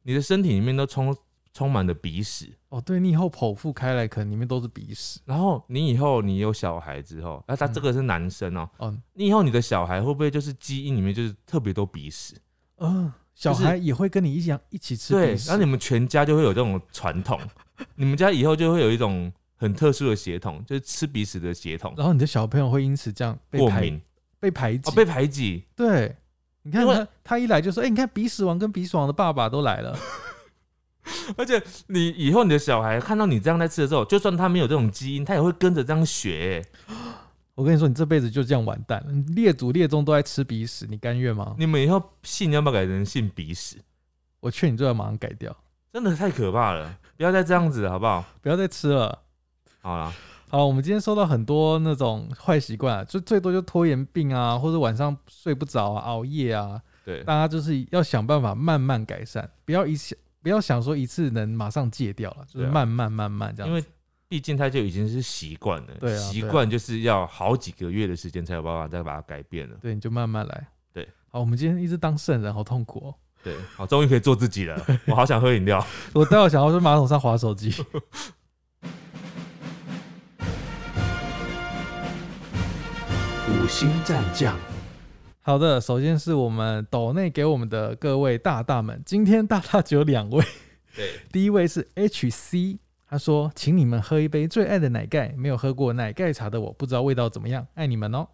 你的身体里面都充充满了鼻屎。哦，对你以后剖腹开来，可能里面都是鼻屎。然后你以后你有小孩之后，那、他这个是男生哦、嗯，你以后你的小孩会不会就是基因里面就是特别多鼻屎？嗯、小孩也会跟你一样一起吃对鼻，屎。然后你们全家就会有这种传统，你们家以后就会有一种很特殊的血统，就是吃鼻屎的血统，然后你的小朋友会因此这样被排过敏被排挤、哦，被排挤。对，你看他他一来就说：“哎、你看鼻屎王跟鼻屎王的爸爸都来了。而且你以后你的小孩看到你这样在吃的时候，就算他没有这种基因，他也会跟着这样学、欸。我跟你说，你这辈子就这样完蛋了。列祖列宗都在吃鼻屎，你甘愿吗？你们以后姓要不要改成姓鼻屎？我劝你最好马上改掉，真的太可怕了，不要再这样子，好不好？不要再吃了。好了，好，我们今天收到很多那种坏习惯啊，就最多就拖延病啊，或者晚上睡不着啊、熬夜啊，对，大家就是要想办法慢慢改善，不要一下不要想说一次能马上戒掉了，就是慢慢慢慢这样子。因为毕竟它就已经是习惯了，习惯就是要好几个月的时间才有办法再把它改变了。对，你就慢慢来。对，好，我们今天一直当圣人，好痛苦哦。对，好，终于可以做自己了，我好想喝饮料。我待会想要在马桶上划手机。五星战将，好的，首先是我们斗内给我们的各位大大们，今天大大只有两位，对，第一位是 HC，他说，请你们喝一杯最爱的奶盖，没有喝过奶盖茶的我不知道味道怎么样，爱你们哦。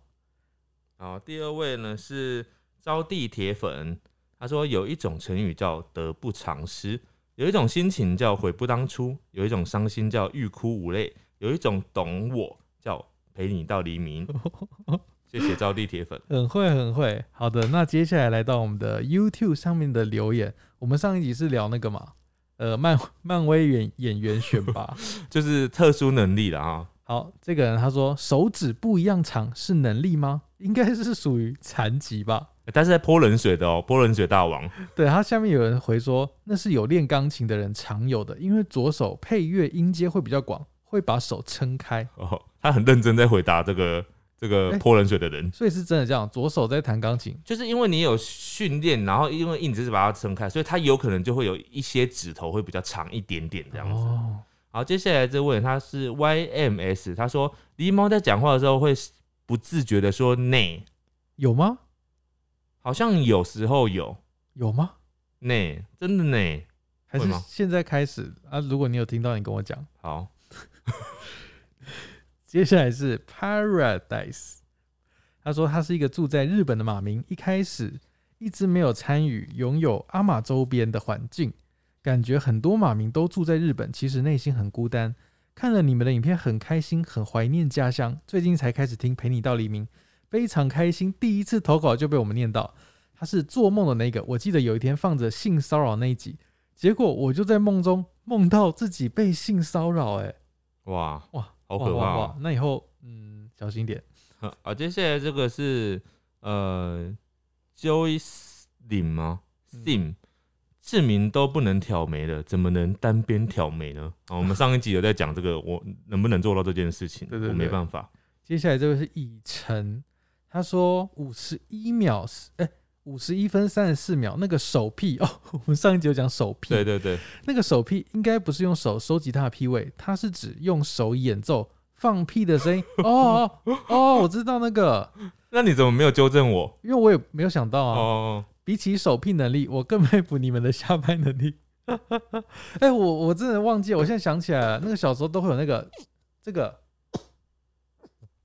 好，第二位呢是招娣铁粉，他说有一种成语叫得不偿失，有一种心情叫悔不当初，有一种伤心叫欲哭无泪，有一种懂我叫陪你到黎明。谢谢招地铁粉。很会很会。好的，那接下来来到我们的 YouTube 上面的留言，我们上一集是聊那个嘛，呃，漫漫威演演员选拔。就是特殊能力了啊。好，这个人他说手指不一样长是能力吗？应该是属于残疾吧。但是在泼冷水的哦，泼冷水大王。对他下面有人回说，那是有练钢琴的人常有的，因为左手配乐音阶会比较广，会把手撑开，哦，他很认真在回答这个这个哎泼冷水的人，所以是真的这样，左手在弹钢琴。就是因为你有训练，然后因为硬只是把它撑开，所以它有可能就会有一些指头会比较长一点点这样子。哦，好，接下来这位他是 YMS，他说狸猫在讲话的时候会不自觉的说内，有吗？好像有时候有有吗？内，真的呢。还是现在开始啊？如果你有听到，你跟我讲。好，接下来是 Paradise，他说他是一个住在日本的马民，一开始一直没有参与拥有阿玛周边的环境，感觉很多马民都住在日本，其实内心很孤单。看了你们的影片很开心，很怀念家乡。最近才开始听《陪你到黎明》，非常开心，第一次投稿就被我们念到。他是做梦的那个，我记得有一天放着性骚扰那一集，结果我就在梦中梦到自己被性骚扰、欸，哇哇，好可怕！那以后嗯小心点。好，接下来这个是呃 Joyce Lim 吗嗯？Sim 志明都不能挑眉了，怎么能单边挑眉呢？啊，我们上一集有在讲这个，我能不能做到这件事情？对对我没办法。接下来这位是以晨，他说五十一秒，哎、五十一分三十四秒，那个手屁哦，我们上一集有讲手屁，对对对，那个手屁应该不是用手收集它的屁味，它是指用手演奏放屁的声音。哦哦哦，我知道那个，那你怎么没有纠正我？因为我也没有想到啊。哦，比起手屁能力，我更佩服你们的下拍能力。哎、我我真的忘记了，我现在想起来了，那个小时候都会有那个这个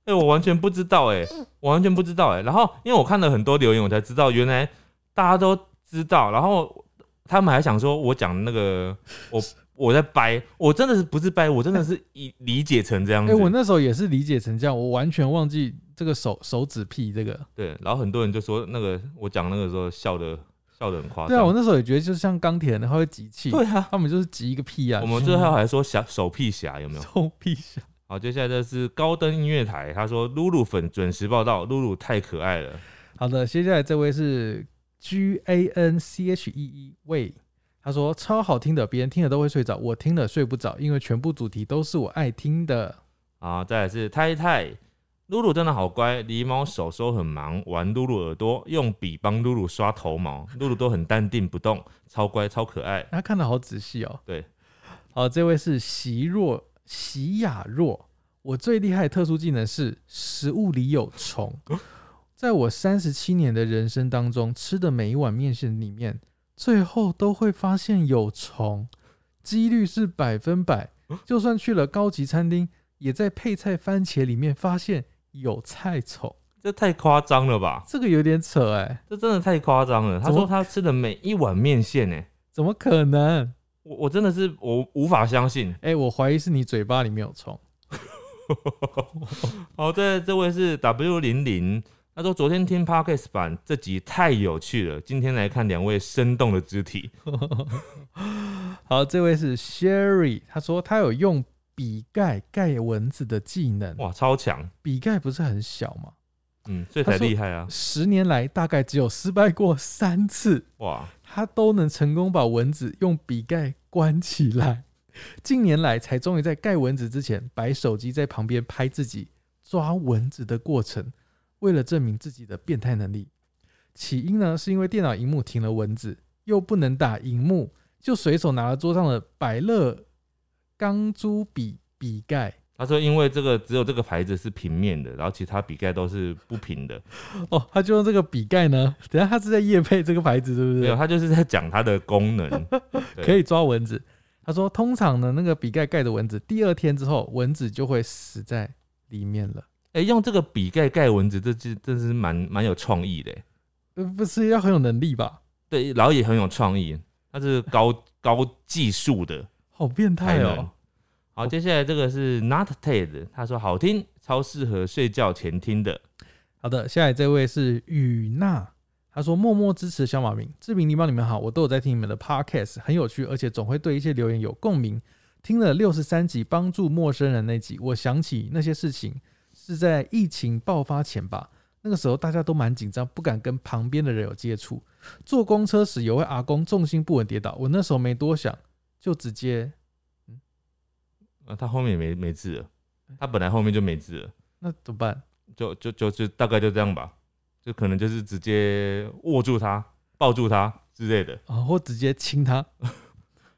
哎、我完全不知道、哎，我完全不知道、哎。然后因为我看了很多留言，我才知道原来大家都知道。然后他们还想说我讲那个我 我在掰，我真的是不是掰，我真的是以理解成这样哎、子。我那时候也是理解成这样，我完全忘记这个手手指屁这个。对，然后很多人就说那个我讲那个时候笑的笑的很夸张。对啊，我那时候也觉得就像钢铁人，他会集气，对啊，他们就是集一个屁啊。我们最后还说侠手屁侠有没有？手屁侠。好，接下来这是高登音乐台，他说露露粉准时报道，露露太可爱了。好的，接下来这位是 G A N C H E E 喂，他说超好听的，别人听了都会睡着，我听了睡不着，因为全部主题都是我爱听的。好，再来是太太，露露真的好乖，狸猫手手很忙，玩露露耳朵，用笔帮露露刷头毛，露露都很淡定不动，超乖超可爱。他看的好仔细哦。对，好，这位是席若席雅若，我最厉害的特殊技能是食物里有虫。在我三十七年的人生当中，吃的每一碗面线里面，最后都会发现有虫，几率是百分百。就算去了高级餐厅，也在配菜番茄里面发现有菜虫，这太夸张了吧？这个有点扯哎、这真的太夸张了。他说他吃的每一碗面线，哎，怎么可能？我我真的是我无法相信。哎、我怀疑是你嘴巴里面有虫。好，这这位是 W 零零，他说昨天听 Podcast 版这集太有趣了，今天来看两位生动的肢体。好，这位是 Sherry，他说他有用笔盖盖蚊子的技能。哇，超强，笔盖不是很小吗？嗯，所以才厉害啊！十年来大概只有失败过三次，哇，他都能成功把蚊子用笔盖关起来。近年来才终于在盖蚊子之前摆手机在旁边拍自己抓蚊子的过程，为了证明自己的变态能力。起因呢是因为电脑荧幕停了蚊子，又不能打荧幕，就随手拿了桌上的百乐钢珠笔笔盖。他说因为这个只有这个牌子是平面的，然后其他笔盖都是不平的。哦，他就用这个笔盖呢，等下他是在夜配这个牌子，对不对？没有，他就是在讲它的功能。可以抓蚊子。他说，通常呢，那个笔盖盖的蚊子，第二天之后，蚊子就会死在里面了。哎、用这个笔盖盖蚊子，这这真是蛮蛮有创意的欸。呃，不是要很有能力吧？对，然后也很有创意，它是高高技术的好变态。哦！好，接下来这个是 Not Ted，他说好听，超适合睡觉前听的。好的，下来这位是雨娜，他说默默支持小马明、志明、狸猫，你们好，我都有在听你们的 podcast，很有趣，而且总会对一些留言有共鸣。听了六十三集帮助陌生人那集，我想起那些事情是在疫情爆发前吧。那个时候大家都蛮紧张，不敢跟旁边的人有接触。坐公车时有位阿公重心不稳跌倒，我那时候没多想，就直接啊，他后面也没没字了，他本来后面就没字了，那怎么办？就就就就大概就这样吧，就可能就是直接握住他、抱住他之类的。啊，或直接亲他？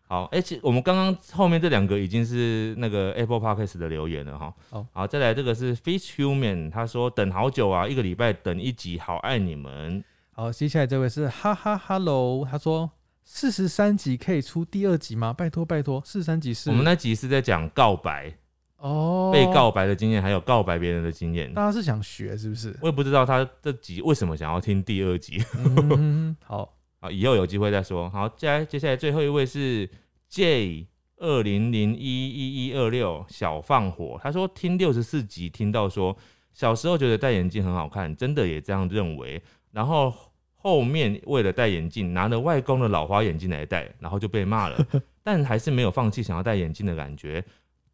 好，而且我们刚刚后面这两个已经是那个 Apple Podcast 的留言了哈。好，好，再来这个是 Fish Human，他说等好久啊，一个礼拜等一集，好爱你们。好，接下来这位是哈哈 Hello，，他说四十三集可以出第二集吗？拜托拜托，四十三集是我们那集是在讲告白、哦被告白的经验，还有告白别人的经验。大家是想学是不是？我也不知道他这集为什么想要听第二集。嗯，好，好，以后有机会再说。好，接下来接下来最后一位是 J 二零零一一一二六小放火，他说听六十四集听到说小时候觉得戴眼镜很好看，真的也这样认为，然后后面为了戴眼镜拿了外公的老花眼镜来戴，然后就被骂了，但还是没有放弃想要戴眼镜的感觉，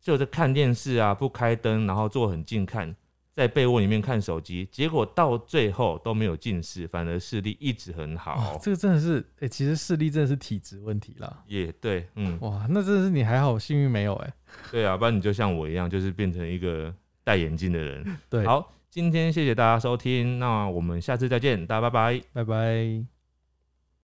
就是看电视啊不开灯，然后坐很近看。在被窝里面看手机，结果到最后都没有近视，反而视力一直很好。哇，这个真的是，哎、其实视力真的是体质问题啦。也对，嗯，哇，那真的是你还好，幸运没有哎、对啊，不然你就像我一样，就是变成一个戴眼镜的人。对，，好，今天谢谢大家收听，那我们下次再见，大家拜拜。拜拜。